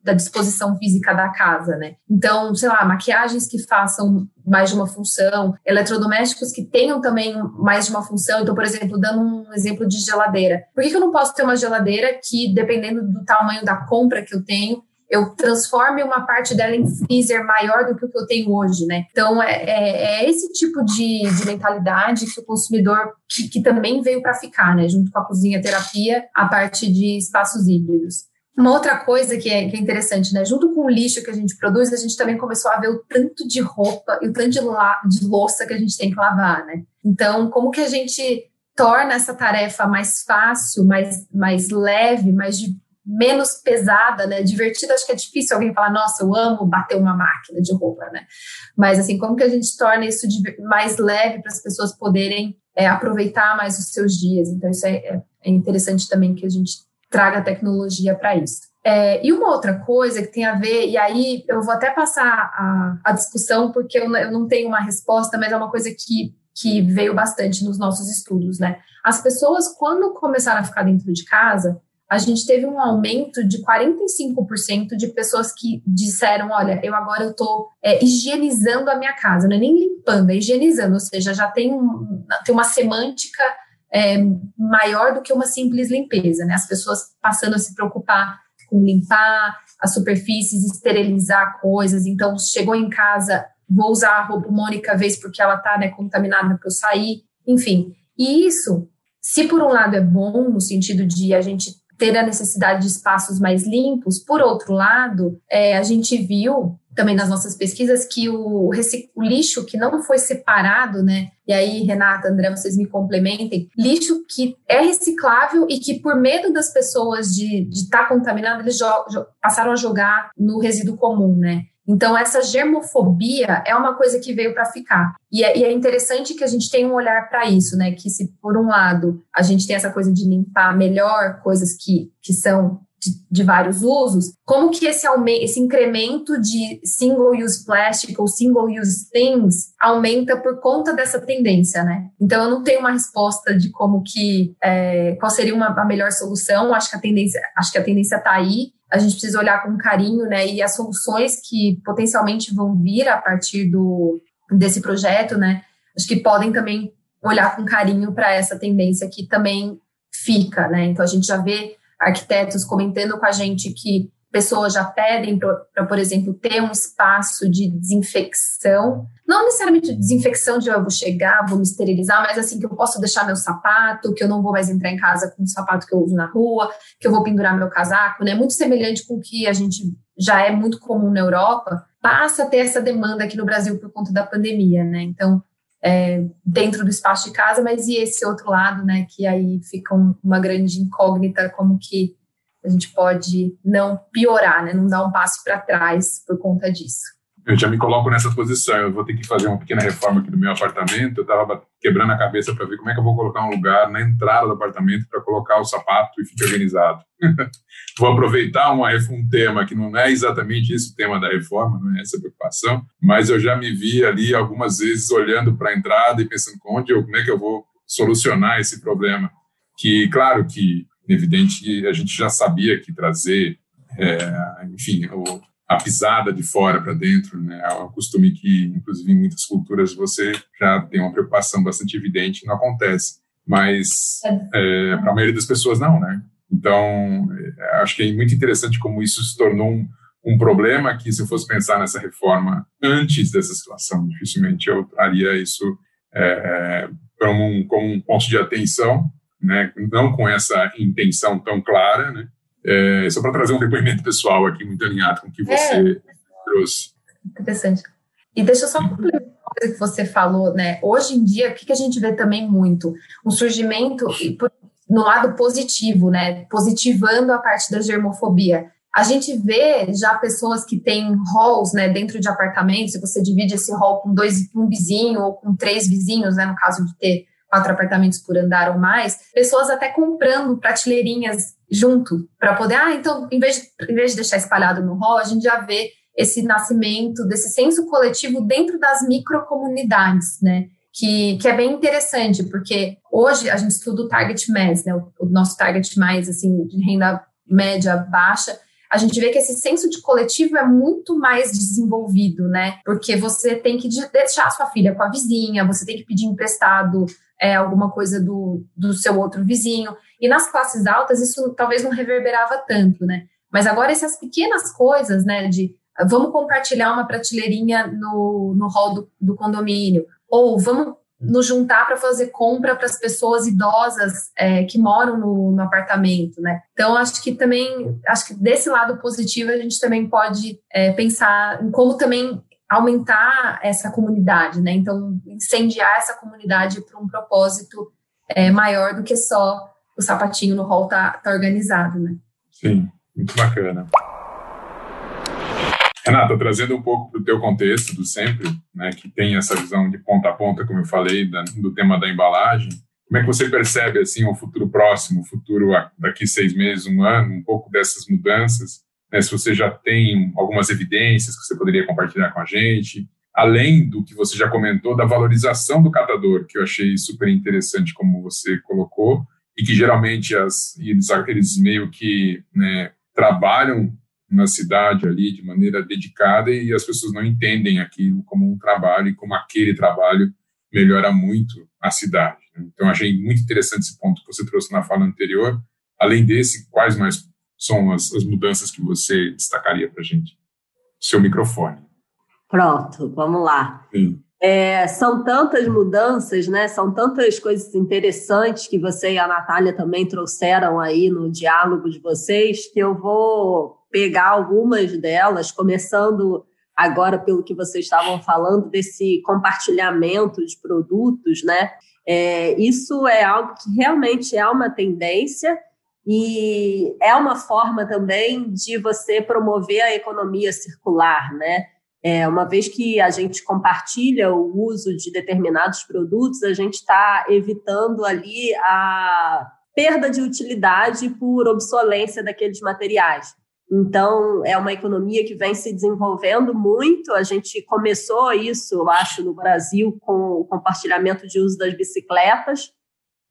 da disposição física da casa, né? Então, sei lá, maquiagens que façam mais de uma função, eletrodomésticos que tenham também mais de uma função. Então, por exemplo, dando um exemplo de geladeira. Por que, que eu não posso ter uma geladeira que, dependendo do tamanho da compra que eu tenho, eu transforme uma parte dela em freezer maior do que o que eu tenho hoje, né? Então, é, é, é esse tipo de, de, mentalidade que o consumidor, que, que também veio para ficar, né? Junto com a cozinha terapia, a parte de espaços híbridos. Uma outra coisa que é, que é, interessante, né? Junto com o lixo que a gente produz, a gente também começou a ver o tanto de roupa e o tanto de, la, de louça que a gente tem que lavar, né? Então, como que a gente torna essa tarefa mais fácil, mais, mais leve, mais de menos pesada, né? Divertida, acho que é difícil alguém falar, nossa, eu amo bater uma máquina de roupa, né? Mas assim, como que a gente torna isso mais leve para as pessoas poderem é, aproveitar mais os seus dias? Então, isso é, é, é interessante também que a gente traga tecnologia para isso. É, e uma outra coisa que tem a ver, e aí eu vou até passar a, a discussão, porque eu, eu não tenho uma resposta, mas é uma coisa que, que veio bastante nos nossos estudos, né? As pessoas, quando começaram a ficar dentro de casa, a gente teve um aumento de 45% de pessoas que disseram, olha, eu agora eu estou é, higienizando a minha casa, não é nem limpando, é higienizando, ou seja, já tem, um, tem uma semântica é, maior do que uma simples limpeza, né? As pessoas passando a se preocupar com limpar as superfícies, esterilizar coisas, então chegou em casa, vou usar a roupa Mônica vez porque ela está né, contaminada para eu sair, enfim. E isso, se por um lado é bom, no sentido de a gente ter a necessidade de espaços mais limpos. Por outro lado, é, a gente viu também nas nossas pesquisas que o, o, lixo que não foi separado, né? E aí, Renata, André, vocês me complementem. Lixo que é reciclável e que, por medo das pessoas de estar tá contaminado, eles passaram a jogar no resíduo comum, né? Então, essa germofobia é uma coisa que veio para ficar. E é, e é, interessante que a gente tenha um olhar para isso, né? Que se, por um lado, a gente tem essa coisa de limpar melhor coisas que, que são de, de, vários usos, como que esse, esse incremento de single-use plastic ou single-use things aumenta por conta dessa tendência, né? Então, eu não tenho uma resposta de como que, é, qual seria uma, a melhor solução, acho que a tendência, acho que a tendência está aí, a gente precisa olhar com carinho, né? E as soluções que potencialmente vão vir a partir do, desse projeto, né? Acho que podem também olhar com carinho para essa tendência que também fica, né? Então a gente já vê arquitetos comentando com a gente que pessoas já pedem para, por exemplo, ter um espaço de desinfecção. Não necessariamente desinfecção de eu vou chegar, vou me esterilizar, mas assim, que eu posso deixar meu sapato, que eu não vou mais entrar em casa com o sapato que eu uso na rua, que eu vou pendurar meu casaco, né? Muito semelhante com o que a gente já é muito comum na Europa, passa a ter essa demanda aqui no Brasil por conta da pandemia, né? Então, é, dentro do espaço de casa, mas e esse outro lado, né? Que aí fica um, uma grande incógnita, como que a gente pode não piorar, né? Não dar um passo para trás por conta disso. Eu já me coloco nessa posição. Eu vou ter que fazer uma pequena reforma aqui no meu apartamento. Eu estava quebrando a cabeça para ver como é que eu vou colocar um lugar na entrada do apartamento para colocar o sapato e ficar organizado. vou aproveitar uma, um tema que não é exatamente esse o tema da reforma, não é essa preocupação, mas eu já me vi ali algumas vezes olhando para a entrada e pensando onde eu, como é que eu vou solucionar esse problema. Que, claro que, evidente, a gente já sabia que trazer, é, enfim, o, a pisada de fora para dentro, né? É um costume que, inclusive, em muitas culturas você já tem uma preocupação bastante evidente, não acontece. Mas é, para a maioria das pessoas não, né? Então, é, acho que é muito interessante como isso se tornou um, um problema que, se eu fosse pensar nessa reforma antes dessa situação, dificilmente eu traria isso é, como, um, como um ponto de atenção, né? Não com essa intenção tão clara, né? É, só para trazer um depoimento pessoal aqui, muito alinhado com o que você é. trouxe. Interessante. E deixa eu só complementar uma coisa que você falou, né? Hoje em dia, o que, que a gente vê também muito? Um surgimento no lado positivo, né? Positivando a parte da germofobia. A gente vê já pessoas que têm halls, né, dentro de apartamentos, se você divide esse hall com dois, um vizinho ou com três vizinhos, né, no caso de ter quatro apartamentos por andar ou mais, pessoas até comprando prateleirinhas junto para poder, ah, então, em vez, de, em vez de deixar espalhado no hall, a gente já vê esse nascimento desse senso coletivo dentro das microcomunidades, né? Que, que é bem interessante, porque hoje a gente estuda o target mass, né? O, o nosso target mais, assim, de renda média baixa, a gente vê que esse senso de coletivo é muito mais desenvolvido, né? Porque você tem que deixar sua filha com a vizinha, você tem que pedir emprestado é, alguma coisa do, do seu outro vizinho. E nas classes altas isso talvez não reverberava tanto, né? Mas agora essas pequenas coisas, né, de vamos compartilhar uma prateleirinha no, no hall do, do condomínio, ou vamos nos juntar para fazer compra para as pessoas idosas é, que moram no, no, apartamento, né? Então acho que também acho que desse lado positivo a gente também pode é, pensar em como também aumentar essa comunidade, né? Então, incendiar essa comunidade para um propósito é, maior do que só o sapatinho no hall tá, tá organizado, né? Sim, muito bacana. Renata, trazendo um pouco para o teu contexto do sempre, né, que tem essa visão de ponta a ponta, como eu falei, da, do tema da embalagem, como é que você percebe assim o futuro próximo, o futuro daqui seis meses, um ano, um pouco dessas mudanças? Né, se você já tem algumas evidências que você poderia compartilhar com a gente, além do que você já comentou da valorização do catador, que eu achei super interessante como você colocou, e que geralmente as, eles, eles meio que né, trabalham na cidade ali de maneira dedicada e as pessoas não entendem aquilo como um trabalho e como aquele trabalho melhora muito a cidade. Né. Então, achei muito interessante esse ponto que você trouxe na fala anterior. Além desse, quais mais são as, as mudanças que você destacaria para a gente? Seu microfone. Pronto, vamos lá. É, são tantas mudanças, né? São tantas coisas interessantes que você e a Natália também trouxeram aí no diálogo de vocês, que eu vou pegar algumas delas, começando agora pelo que vocês estavam falando desse compartilhamento de produtos, né? É, isso é algo que realmente é uma tendência e é uma forma também de você promover a economia circular, né? É, uma vez que a gente compartilha o uso de determinados produtos, a gente está evitando ali a perda de utilidade por obsolência daqueles materiais. Então, é uma economia que vem se desenvolvendo muito. A gente começou isso, eu acho, no Brasil, com o compartilhamento de uso das bicicletas.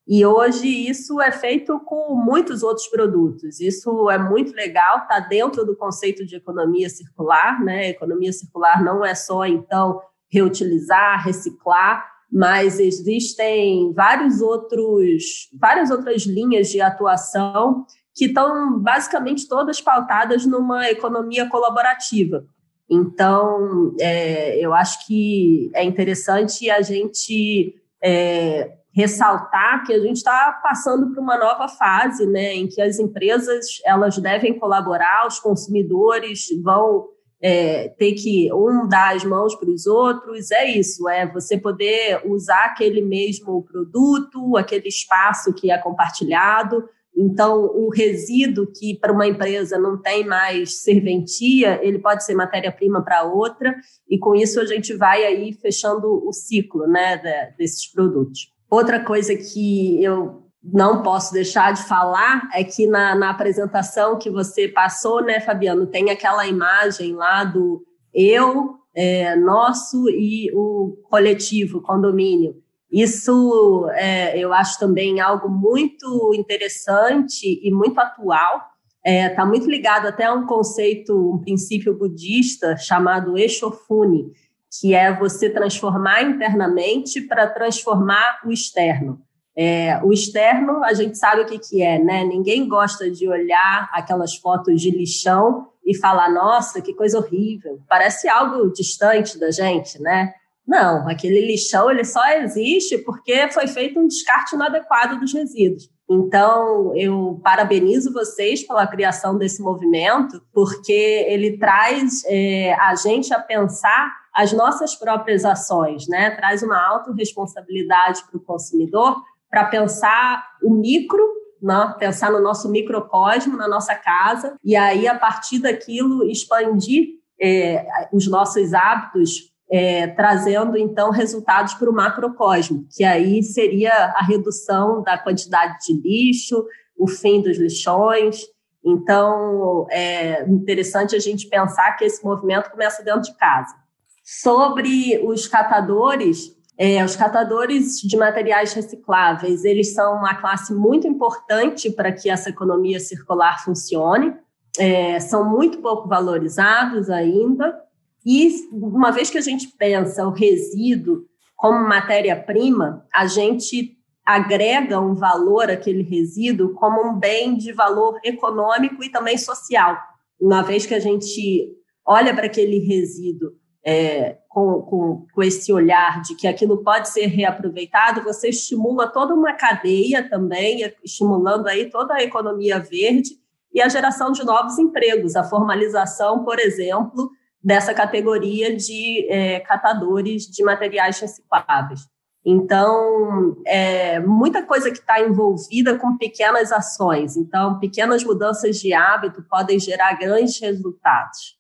E hoje isso é feito com muitos outros produtos. Isso é muito legal, está dentro do conceito de economia circular, né? Economia circular não é só então reutilizar, reciclar, mas existem vários outros, várias outras linhas de atuação que estão basicamente todas pautadas numa economia colaborativa. Então, é, eu acho que é interessante a gente é, ressaltar que a gente está passando por uma nova fase, né, em que as empresas elas devem colaborar, os consumidores vão é, ter que um dar as mãos para os outros, é isso, é você poder usar aquele mesmo produto, aquele espaço que é compartilhado, Então, o resíduo que para uma empresa não tem mais serventia, ele pode ser matéria-prima para outra, e com isso a gente vai aí fechando o ciclo né, desses produtos. Outra coisa que eu não posso deixar de falar é que na, na apresentação que você passou, né, Fabiano, tem aquela imagem lá do eu, é, nosso e o coletivo, condomínio. Isso é, eu acho também algo muito interessante e muito atual. Está é, tá muito ligado até a um conceito, um princípio budista chamado Eshofune, que é você transformar internamente para transformar o externo. É, o externo, a gente sabe o que, que é, né? Ninguém gosta de olhar aquelas fotos de lixão e falar, nossa, que coisa horrível. Parece algo distante da gente, né? Não, aquele lixão ele só existe porque foi feito um descarte inadequado dos resíduos. Então, eu parabenizo vocês pela criação desse movimento, porque ele traz é, a gente a pensar as nossas próprias ações, né? Traz uma autorresponsabilidade para o consumidor para pensar o micro, né? pensar no nosso microcosmo, na nossa casa, e aí, a partir daquilo, expandir é, os nossos hábitos é, trazendo então resultados para o macrocosmo, que aí seria a redução da quantidade de lixo, o fim dos lixões. Então, é interessante a gente pensar que esse movimento começa dentro de casa. Sobre os catadores, é, os catadores de materiais recicláveis, eles são uma classe muito importante para que essa economia circular funcione. É, são muito pouco valorizados ainda, e uma vez que a gente pensa o resíduo como matéria-prima, a gente agrega um valor àquele resíduo como um bem de valor econômico e também social. Uma vez que a gente olha para aquele resíduo é, com, com, com esse olhar de que aquilo pode ser reaproveitado, você estimula toda uma cadeia também, estimulando aí toda a economia verde e a geração de novos empregos, a formalização, por exemplo, dessa categoria de é, catadores de materiais recicláveis. Então, é muita coisa que está envolvida com pequenas ações. Então, pequenas mudanças de hábito podem gerar grandes resultados.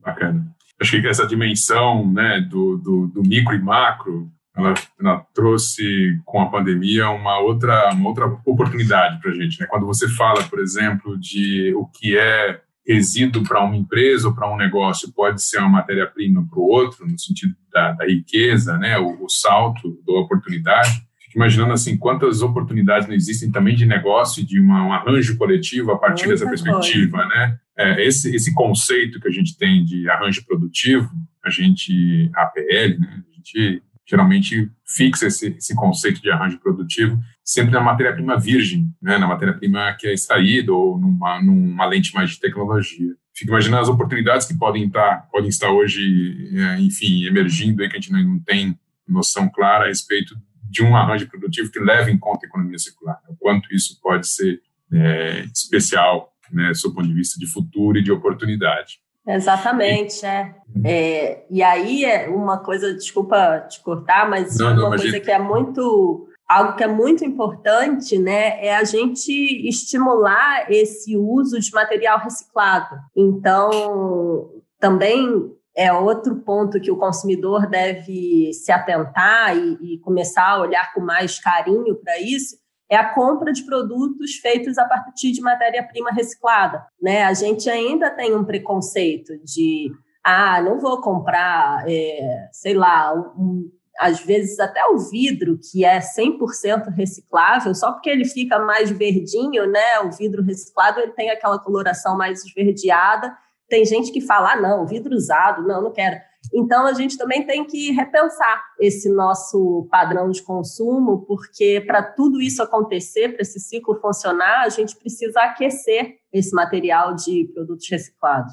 Bacana. Achei que essa dimensão né, do, do, do micro e macro, ela, ela, trouxe com a pandemia uma outra, uma outra oportunidade para a gente. Né? Quando você fala, por exemplo, de o que é resíduo para uma empresa ou para um negócio pode ser uma matéria-prima para o outro, no sentido da, da riqueza, né, o, o, salto da oportunidade. Imaginando assim quantas oportunidades não existem também de negócio de uma, um arranjo coletivo a partir Muita dessa perspectiva, coisa. né? É, esse, esse conceito que a gente tem de arranjo produtivo, a gente, APL, né, a gente geralmente fixa esse, esse conceito de arranjo produtivo sempre na matéria-prima virgem, né, na matéria-prima que é extraída ou numa, numa lente mais de tecnologia. Fico imaginando as oportunidades que podem estar, podem estar hoje, é, enfim, emergindo aí que a gente não tem noção clara a respeito de um arranjo produtivo que leve em conta a economia circular. O quanto isso pode ser é, especial, né, do ponto de vista de futuro e de oportunidade. Exatamente, é. é. E aí é uma coisa, desculpa te cortar, mas não, uma coisa que é muito algo que é muito importante, né, é a gente estimular esse uso de material reciclado. Então, também é outro ponto que o consumidor deve se atentar e, e começar a olhar com mais carinho para isso, é a compra de produtos feitos a partir de matéria-prima reciclada. Né? A gente ainda tem um preconceito de, ah, não vou comprar, é, sei lá, um, às vezes até o vidro, que é 100% reciclável, só porque ele fica mais verdinho, né? O vidro reciclado ele tem aquela coloração mais esverdeada. Tem gente que fala, ah, não, vidro usado, não, não quero. Então, a gente também tem que repensar esse nosso padrão de consumo, porque para tudo isso acontecer, para esse ciclo funcionar, a gente precisa aquecer esse material de produtos reciclados.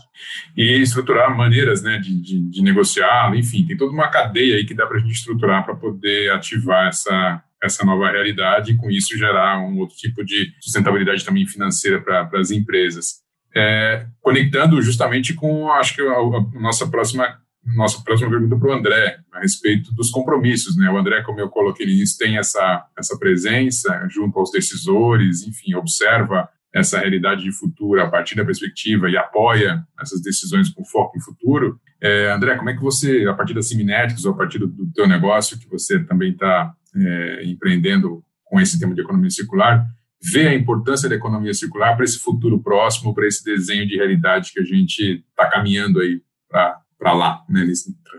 E estruturar maneiras né, de, de, de negociar, enfim, tem toda uma cadeia aí que dá para a gente estruturar para poder ativar essa, essa nova realidade e, com isso, gerar um outro tipo de sustentabilidade também financeira para as empresas. É, conectando justamente com, acho que, a, a nossa próxima nossa próxima pergunta para o André, a respeito dos compromissos. Né? O André, como eu coloquei nisso, tem essa, essa presença junto aos decisores, enfim, observa essa realidade de futuro a partir da perspectiva e apoia essas decisões com foco em futuro. É, André, como é que você, a partir da Siminéticos ou a partir do, do teu negócio, que você também está é, empreendendo com esse tema de economia circular, vê a importância da economia circular para esse futuro próximo, para esse desenho de realidade que a gente está caminhando aí para lá, né,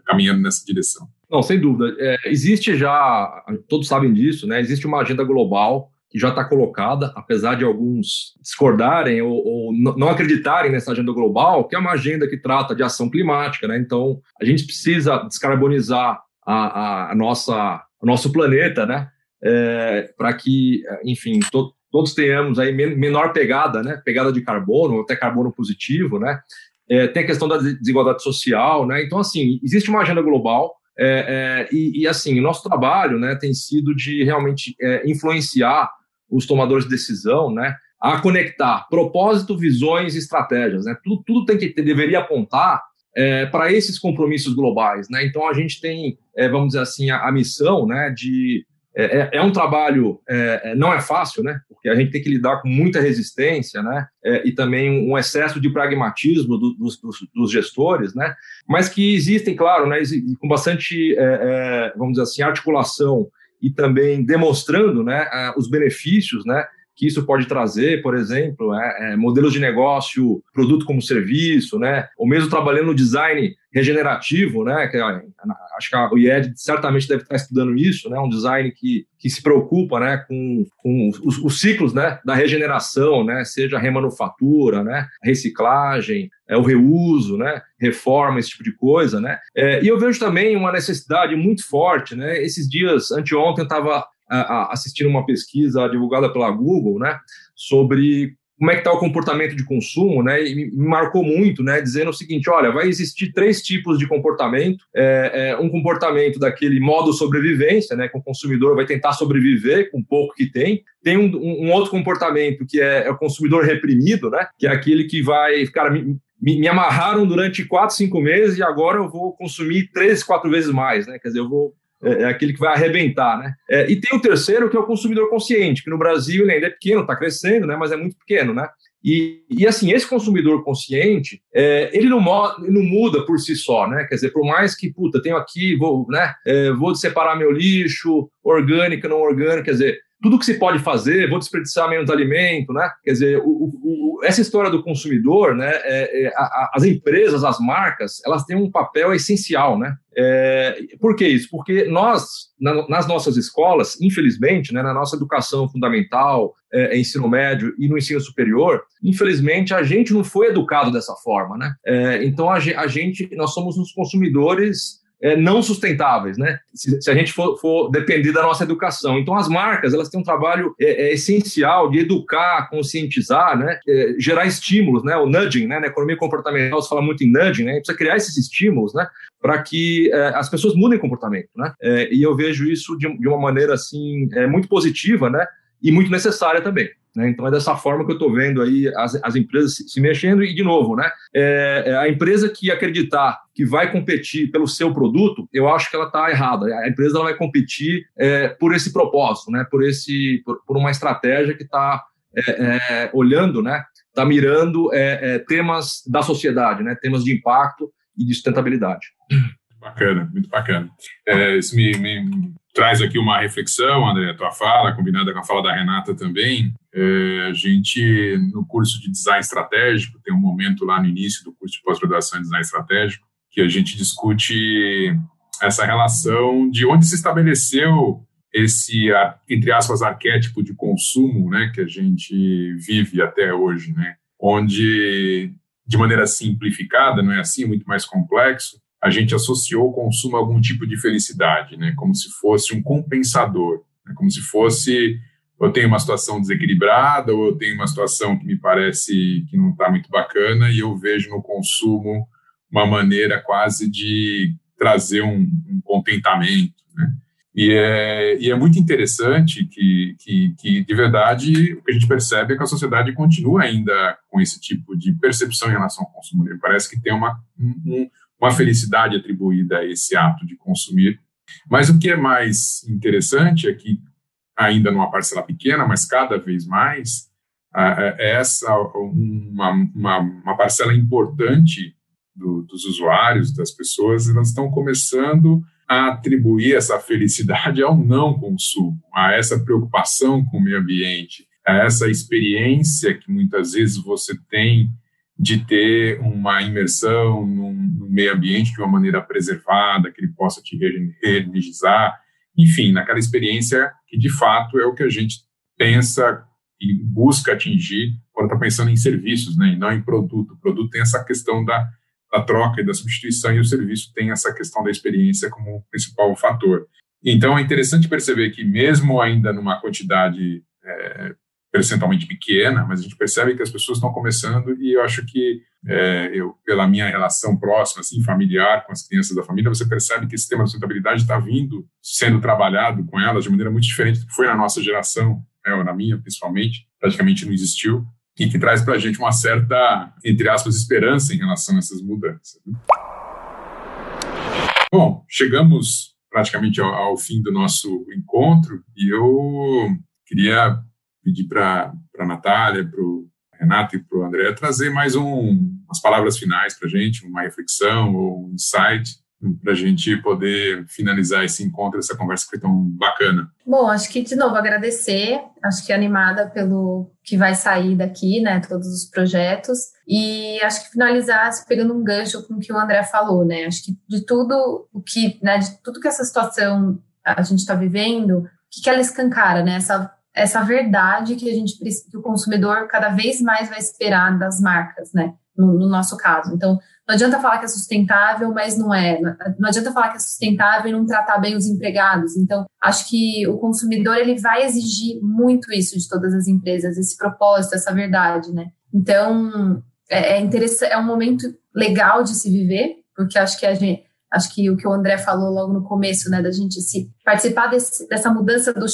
caminhando nessa direção? Não, sem dúvida. É, existe já, todos sabem disso, né? Existe uma agenda global que já está colocada, apesar de alguns discordarem ou, ou, não acreditarem nessa agenda global, que é uma agenda que trata de ação climática, né? Então, a gente precisa descarbonizar a, a nossa, o nosso planeta, né? É, para que, enfim, to, todos tenhamos aí menor pegada, né? Pegada de carbono, até carbono positivo, né? É, tem a questão da desigualdade social, né? Então, assim, existe uma agenda global é, é e, e, assim, o nosso trabalho, né, tem sido de realmente é, influenciar os tomadores de decisão, né, a conectar propósito, visões e estratégias, né? Tudo, tudo tem que deveria apontar é, para esses compromissos globais, né? Então a gente tem, é, vamos dizer assim, a, a missão, né, de é, é, é um trabalho, é, é, não é fácil, né? Porque a gente tem que lidar com muita resistência, né? É, e também um excesso de pragmatismo do, dos, dos, gestores, né? Mas que existem, claro, né? Com bastante, vamos dizer assim, articulação e também demonstrando né, os benefícios né, que isso pode trazer, por exemplo, é, é, modelos de negócio, produto como serviço, né, ou mesmo trabalhando no design regenerativo, né, que acho que o IED certamente deve estar estudando isso, né, um design que, que se preocupa, né, com, com os, os ciclos, né, da regeneração, né, seja remanufatura, né, reciclagem, é, o reuso, né, reforma, esse tipo de coisa, né, é, e eu vejo também uma necessidade muito forte, né, esses dias, anteontem eu estava assistindo uma pesquisa divulgada pela Google, né, sobre como é que está o comportamento de consumo, né? E me marcou muito, né? Dizendo o seguinte: olha, vai existir três tipos de comportamento. É, é, um comportamento daquele modo sobrevivência, né? Que o consumidor vai tentar sobreviver com o pouco que tem. Tem um, um outro comportamento que é, é, o consumidor reprimido, né? Que é aquele que vai, cara, me, me, me amarraram durante quatro, cinco meses e agora eu vou consumir três, quatro vezes mais, né? Quer dizer, eu vou é, é, aquele que vai arrebentar, né? É, e tem o terceiro, que é o consumidor consciente, que no Brasil ele ainda é pequeno, está crescendo, né? Mas é muito pequeno, né? E, e assim, esse consumidor consciente, é, ele, não, não muda por si só, né? Quer dizer, por mais que, puta, tenho aqui, vou, né? É, vou separar meu lixo, orgânico, não orgânico, quer dizer, tudo que se pode fazer, vou desperdiçar menos alimento, né? Quer dizer, o, o, essa história do consumidor, né? É, é, a, as empresas, as marcas, elas têm um papel essencial, né? É, por que isso? Porque nós, na, nas nossas escolas, infelizmente, né, na nossa educação fundamental, é, ensino médio e no ensino superior, infelizmente a gente não foi educado dessa forma, né? É, então a, a gente, nós somos os consumidores é, não sustentáveis, né? Se, se a gente for, for, depender da nossa educação. Então, as marcas elas têm um trabalho é, é essencial de educar, conscientizar, né? É, gerar estímulos, né? O nudging, né? Na economia comportamental se fala muito em nudging, né? Precisa criar esses estímulos, né? Para que é, as pessoas mudem comportamento, né? É, e eu vejo isso de, de uma maneira assim muito positiva, né? E muito necessária também. Né? Então é dessa forma que eu estou vendo aí as, as empresas se, se, mexendo e, de novo, né? É, é, a empresa que acreditar que vai competir pelo seu produto, eu acho que ela está errada. A empresa vai competir é, por esse propósito, né? por, esse, por, por uma estratégia que está é, é, olhando, né? está mirando é, temas da sociedade, né? temas de impacto e de sustentabilidade. Bacana, muito bacana. isso me, me traz aqui uma reflexão, André, tua fala, combinada com a fala da Renata também. É, a gente, no curso de design estratégico, tem um momento lá no início do curso de pós-graduação em design estratégico, que a gente discute essa relação de onde se estabeleceu esse, entre aspas, arquétipo de consumo né, que a gente vive até hoje, né? onde, de maneira simplificada, não é assim, muito mais complexo, a gente associou o consumo a algum tipo de felicidade, né? Como se fosse um compensador, né? como se fosse eu tenho uma situação desequilibrada ou eu tenho uma situação que me parece que não está muito bacana e eu vejo no consumo uma maneira quase de trazer um, um contentamento, né? E é, e é muito interessante que, que, que, de verdade, o que a gente percebe é que a sociedade continua ainda com esse tipo de percepção em relação ao consumo. Parece que tem uma, um, uma felicidade atribuída a esse ato de consumir. Mas o que é mais interessante é que, ainda numa parcela pequena, mas cada vez mais, é essa uma, uma, uma parcela importante do, dos usuários, das pessoas, elas estão começando a atribuir essa felicidade ao não consumo, a essa preocupação com o meio ambiente, a essa experiência que muitas vezes você tem de ter uma imersão no, meio ambiente de uma maneira preservada, que ele possa te reenergizar, enfim, naquela experiência que de fato é o que a gente pensa e busca atingir quando está pensando em serviços, né, e não em produto. O produto tem essa questão da da troca e da substituição, e o serviço tem essa questão da experiência como principal fator. Então, é interessante perceber que, mesmo ainda numa quantidade é, percentualmente pequena, mas a gente percebe que as pessoas estão começando, e eu acho que, é, eu, pela minha relação próxima, assim, familiar com as crianças da família, você percebe que esse tema da sustentabilidade está vindo, sendo trabalhado com elas de maneira muito diferente do que foi na nossa geração, né, ou na minha, principalmente, praticamente não existiu e que traz para a gente uma certa, entre aspas, esperança em relação a essas mudanças. Né? Bom, chegamos praticamente ao, ao, fim do nosso encontro e eu queria pedir para a Natália, para o Renato e para o André trazer mais um, umas palavras finais para a gente, uma reflexão ou um insight para a gente poder finalizar esse encontro, essa conversa que foi tão bacana. Bom, acho que de novo agradecer, acho que animada pelo que vai sair daqui, né, todos os projetos, e acho que finalizar pegando um gancho com o que o André falou, né, acho que de tudo o que, né, de tudo que essa situação a gente está vivendo, o que, que ela escancara, né, essa essa verdade que a gente que o consumidor cada vez mais vai esperar das marcas, né? No, no nosso caso. Então, não adianta falar que é sustentável, mas não é. Não adianta falar que é sustentável e não tratar bem os empregados. Então, acho que o consumidor ele vai exigir muito isso de todas as empresas, esse propósito, essa verdade, né? Então, é, é é um momento legal de se viver, porque acho que a gente acho que o que o André falou logo no começo, né, da gente se participar desse, dessa mudança do,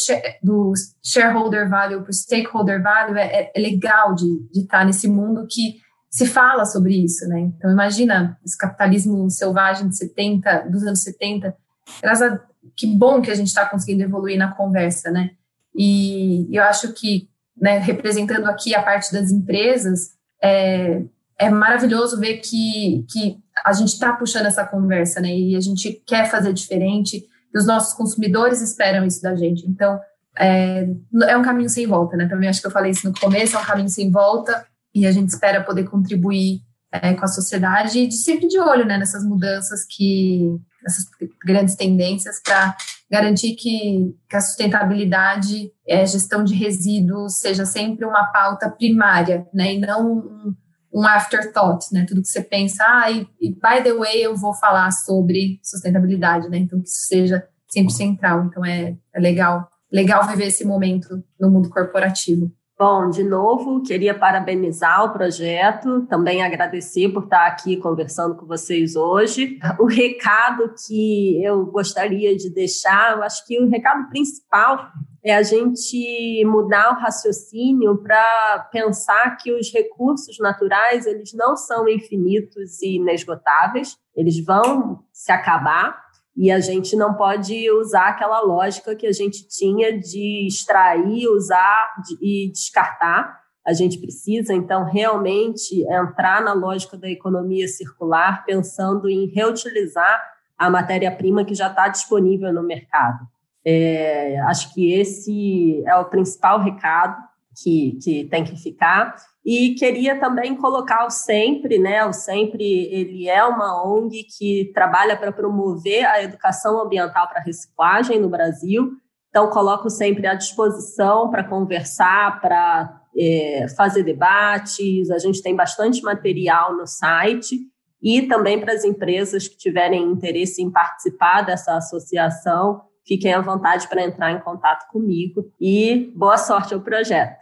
do shareholder value para o stakeholder value é, é legal de, estar nesse mundo que se fala sobre isso, né? Então, imagina esse capitalismo selvagem de 70, dos anos 70. Graças a, que bom que a gente está conseguindo evoluir na conversa, né? E eu acho que, né, representando aqui a parte das empresas, é, é maravilhoso ver que, que a gente está puxando essa conversa, né? E a gente quer fazer diferente, e os nossos consumidores esperam isso da gente. Então, é, é um caminho sem volta, né? Também acho que eu falei isso no começo, é um caminho sem volta e a gente espera poder contribuir é, com a sociedade e de sempre de olho né, nessas mudanças que essas grandes tendências para garantir que, que, a sustentabilidade a gestão de resíduos seja sempre uma pauta primária, né, e não um, um afterthought, né, tudo que você pensa, ah, e, e, by the way eu vou falar sobre sustentabilidade, né, então que isso seja sempre central, então é, é legal, legal viver esse momento no mundo corporativo. Bom, de novo, queria parabenizar o projeto, também agradecer por estar aqui conversando com vocês hoje. O recado que eu gostaria de deixar, eu acho que o recado principal é a gente mudar o raciocínio para pensar que os recursos naturais eles não são infinitos e inesgotáveis, eles vão se acabar e a gente não pode usar aquela lógica que a gente tinha de extrair, usar e descartar. A gente precisa, então, realmente entrar na lógica da economia circular, pensando em reutilizar a matéria-prima que já está disponível no mercado. É, acho que esse é o principal recado que, que tem que ficar. E queria também colocar o Sempre, né? O Sempre ele é uma ONG que trabalha para promover a educação ambiental para reciclagem no Brasil. Então, coloco sempre à disposição para conversar, para é, fazer debates. A gente tem bastante material no site e também para as empresas que tiverem interesse em participar dessa associação, fiquem à vontade para entrar em contato comigo e boa sorte ao projeto.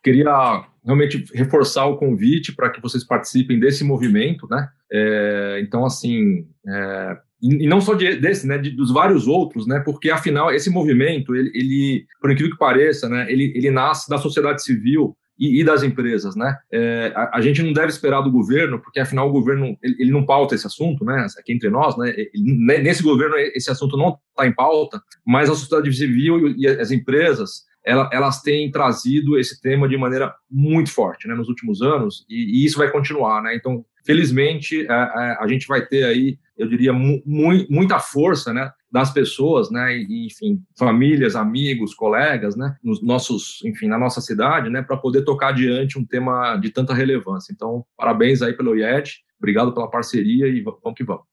Queria realmente reforçar o convite para que vocês participem desse movimento, né? É, então, assim, é, e, não só de, desse, né, de, dos vários outros, né? Porque afinal esse movimento, ele, ele, por incrível que pareça, né, ele, ele nasce da sociedade civil e, e das empresas, né? É, a, a, gente não deve esperar do governo, porque afinal o governo ele, ele não pauta esse assunto, né? Aqui entre nós, né? Ele, nesse governo esse assunto não está em pauta, mas a sociedade civil e, e as empresas elas têm trazido esse tema de maneira muito forte né, nos últimos anos e, e isso vai continuar. Né? Então, felizmente, a, a, a, gente vai ter aí, eu diria, mu muita força né, das pessoas, né, e, enfim, famílias, amigos, colegas, né, nos nossos, enfim, na nossa cidade, né, para poder tocar adiante um tema de tanta relevância. Então, parabéns aí pelo IET, obrigado pela parceria e vamos que vamos.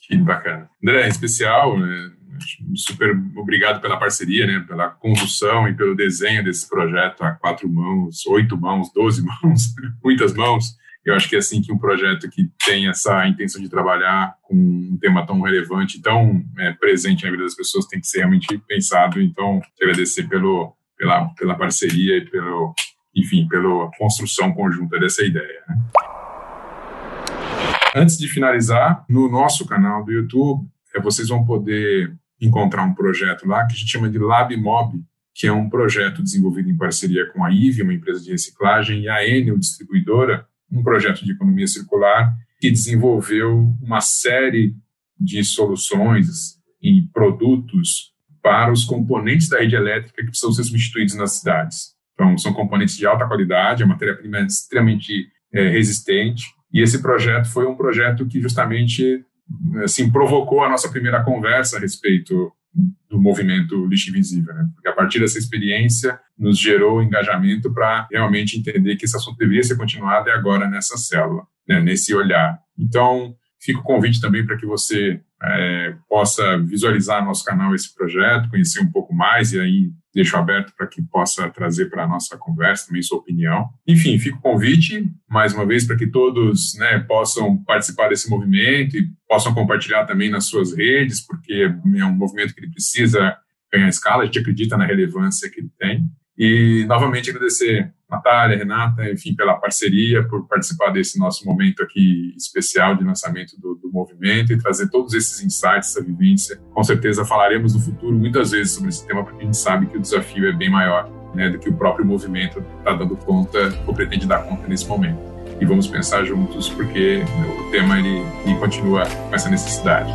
Que bacana. André, em especial, né, super obrigado pela parceria, né, pela condução e pelo desenho desse projeto a quatro mãos, oito mãos, doze mãos, muitas mãos. Eu acho que é assim que um projeto que tem essa intenção de trabalhar com um tema tão relevante, tão é, presente na vida das pessoas, tem que ser realmente pensado. Então, te agradecer pelo, pela, pela parceria e pelo, enfim, pela construção conjunta dessa ideia. Né? Antes de finalizar, no nosso canal do YouTube, é, vocês vão poder encontrar um projeto lá que a gente chama de LabMob, que é um projeto desenvolvido em parceria com a IVE, uma empresa de reciclagem, e a Enel, distribuidora, um projeto de economia circular que desenvolveu uma série de soluções e produtos para os componentes da rede elétrica que precisam ser substituídos nas cidades. Então, são componentes de alta qualidade, a matéria-prima é extremamente é, resistente, e esse projeto foi um projeto que justamente assim, provocou a nossa primeira conversa a respeito do movimento lixo invisível, né? porque a partir dessa experiência nos gerou engajamento para realmente entender que esse assunto deveria ser continuado e agora nessa célula, né? nesse olhar. Então, fica o convite também para que você é, possa visualizar nosso canal esse projeto, conhecer um pouco mais e aí deixo aberto para que possa trazer para a nossa conversa também sua opinião. Enfim, fica o convite, mais uma vez, para que todos né, possam participar desse movimento e possam compartilhar também nas suas redes, porque é um movimento que ele precisa ganhar escala, a gente acredita na relevância que ele tem. E, novamente, agradecer Natália, Renata, enfim, pela parceria, por participar desse nosso momento aqui especial de lançamento do, do, movimento e trazer todos esses insights, essa vivência. Com certeza falaremos no futuro muitas vezes sobre esse tema, porque a gente sabe que o desafio é bem maior né, do que o próprio movimento está dando conta ou pretende dar conta nesse momento. E vamos pensar juntos, porque o tema ele, ele continua com essa necessidade.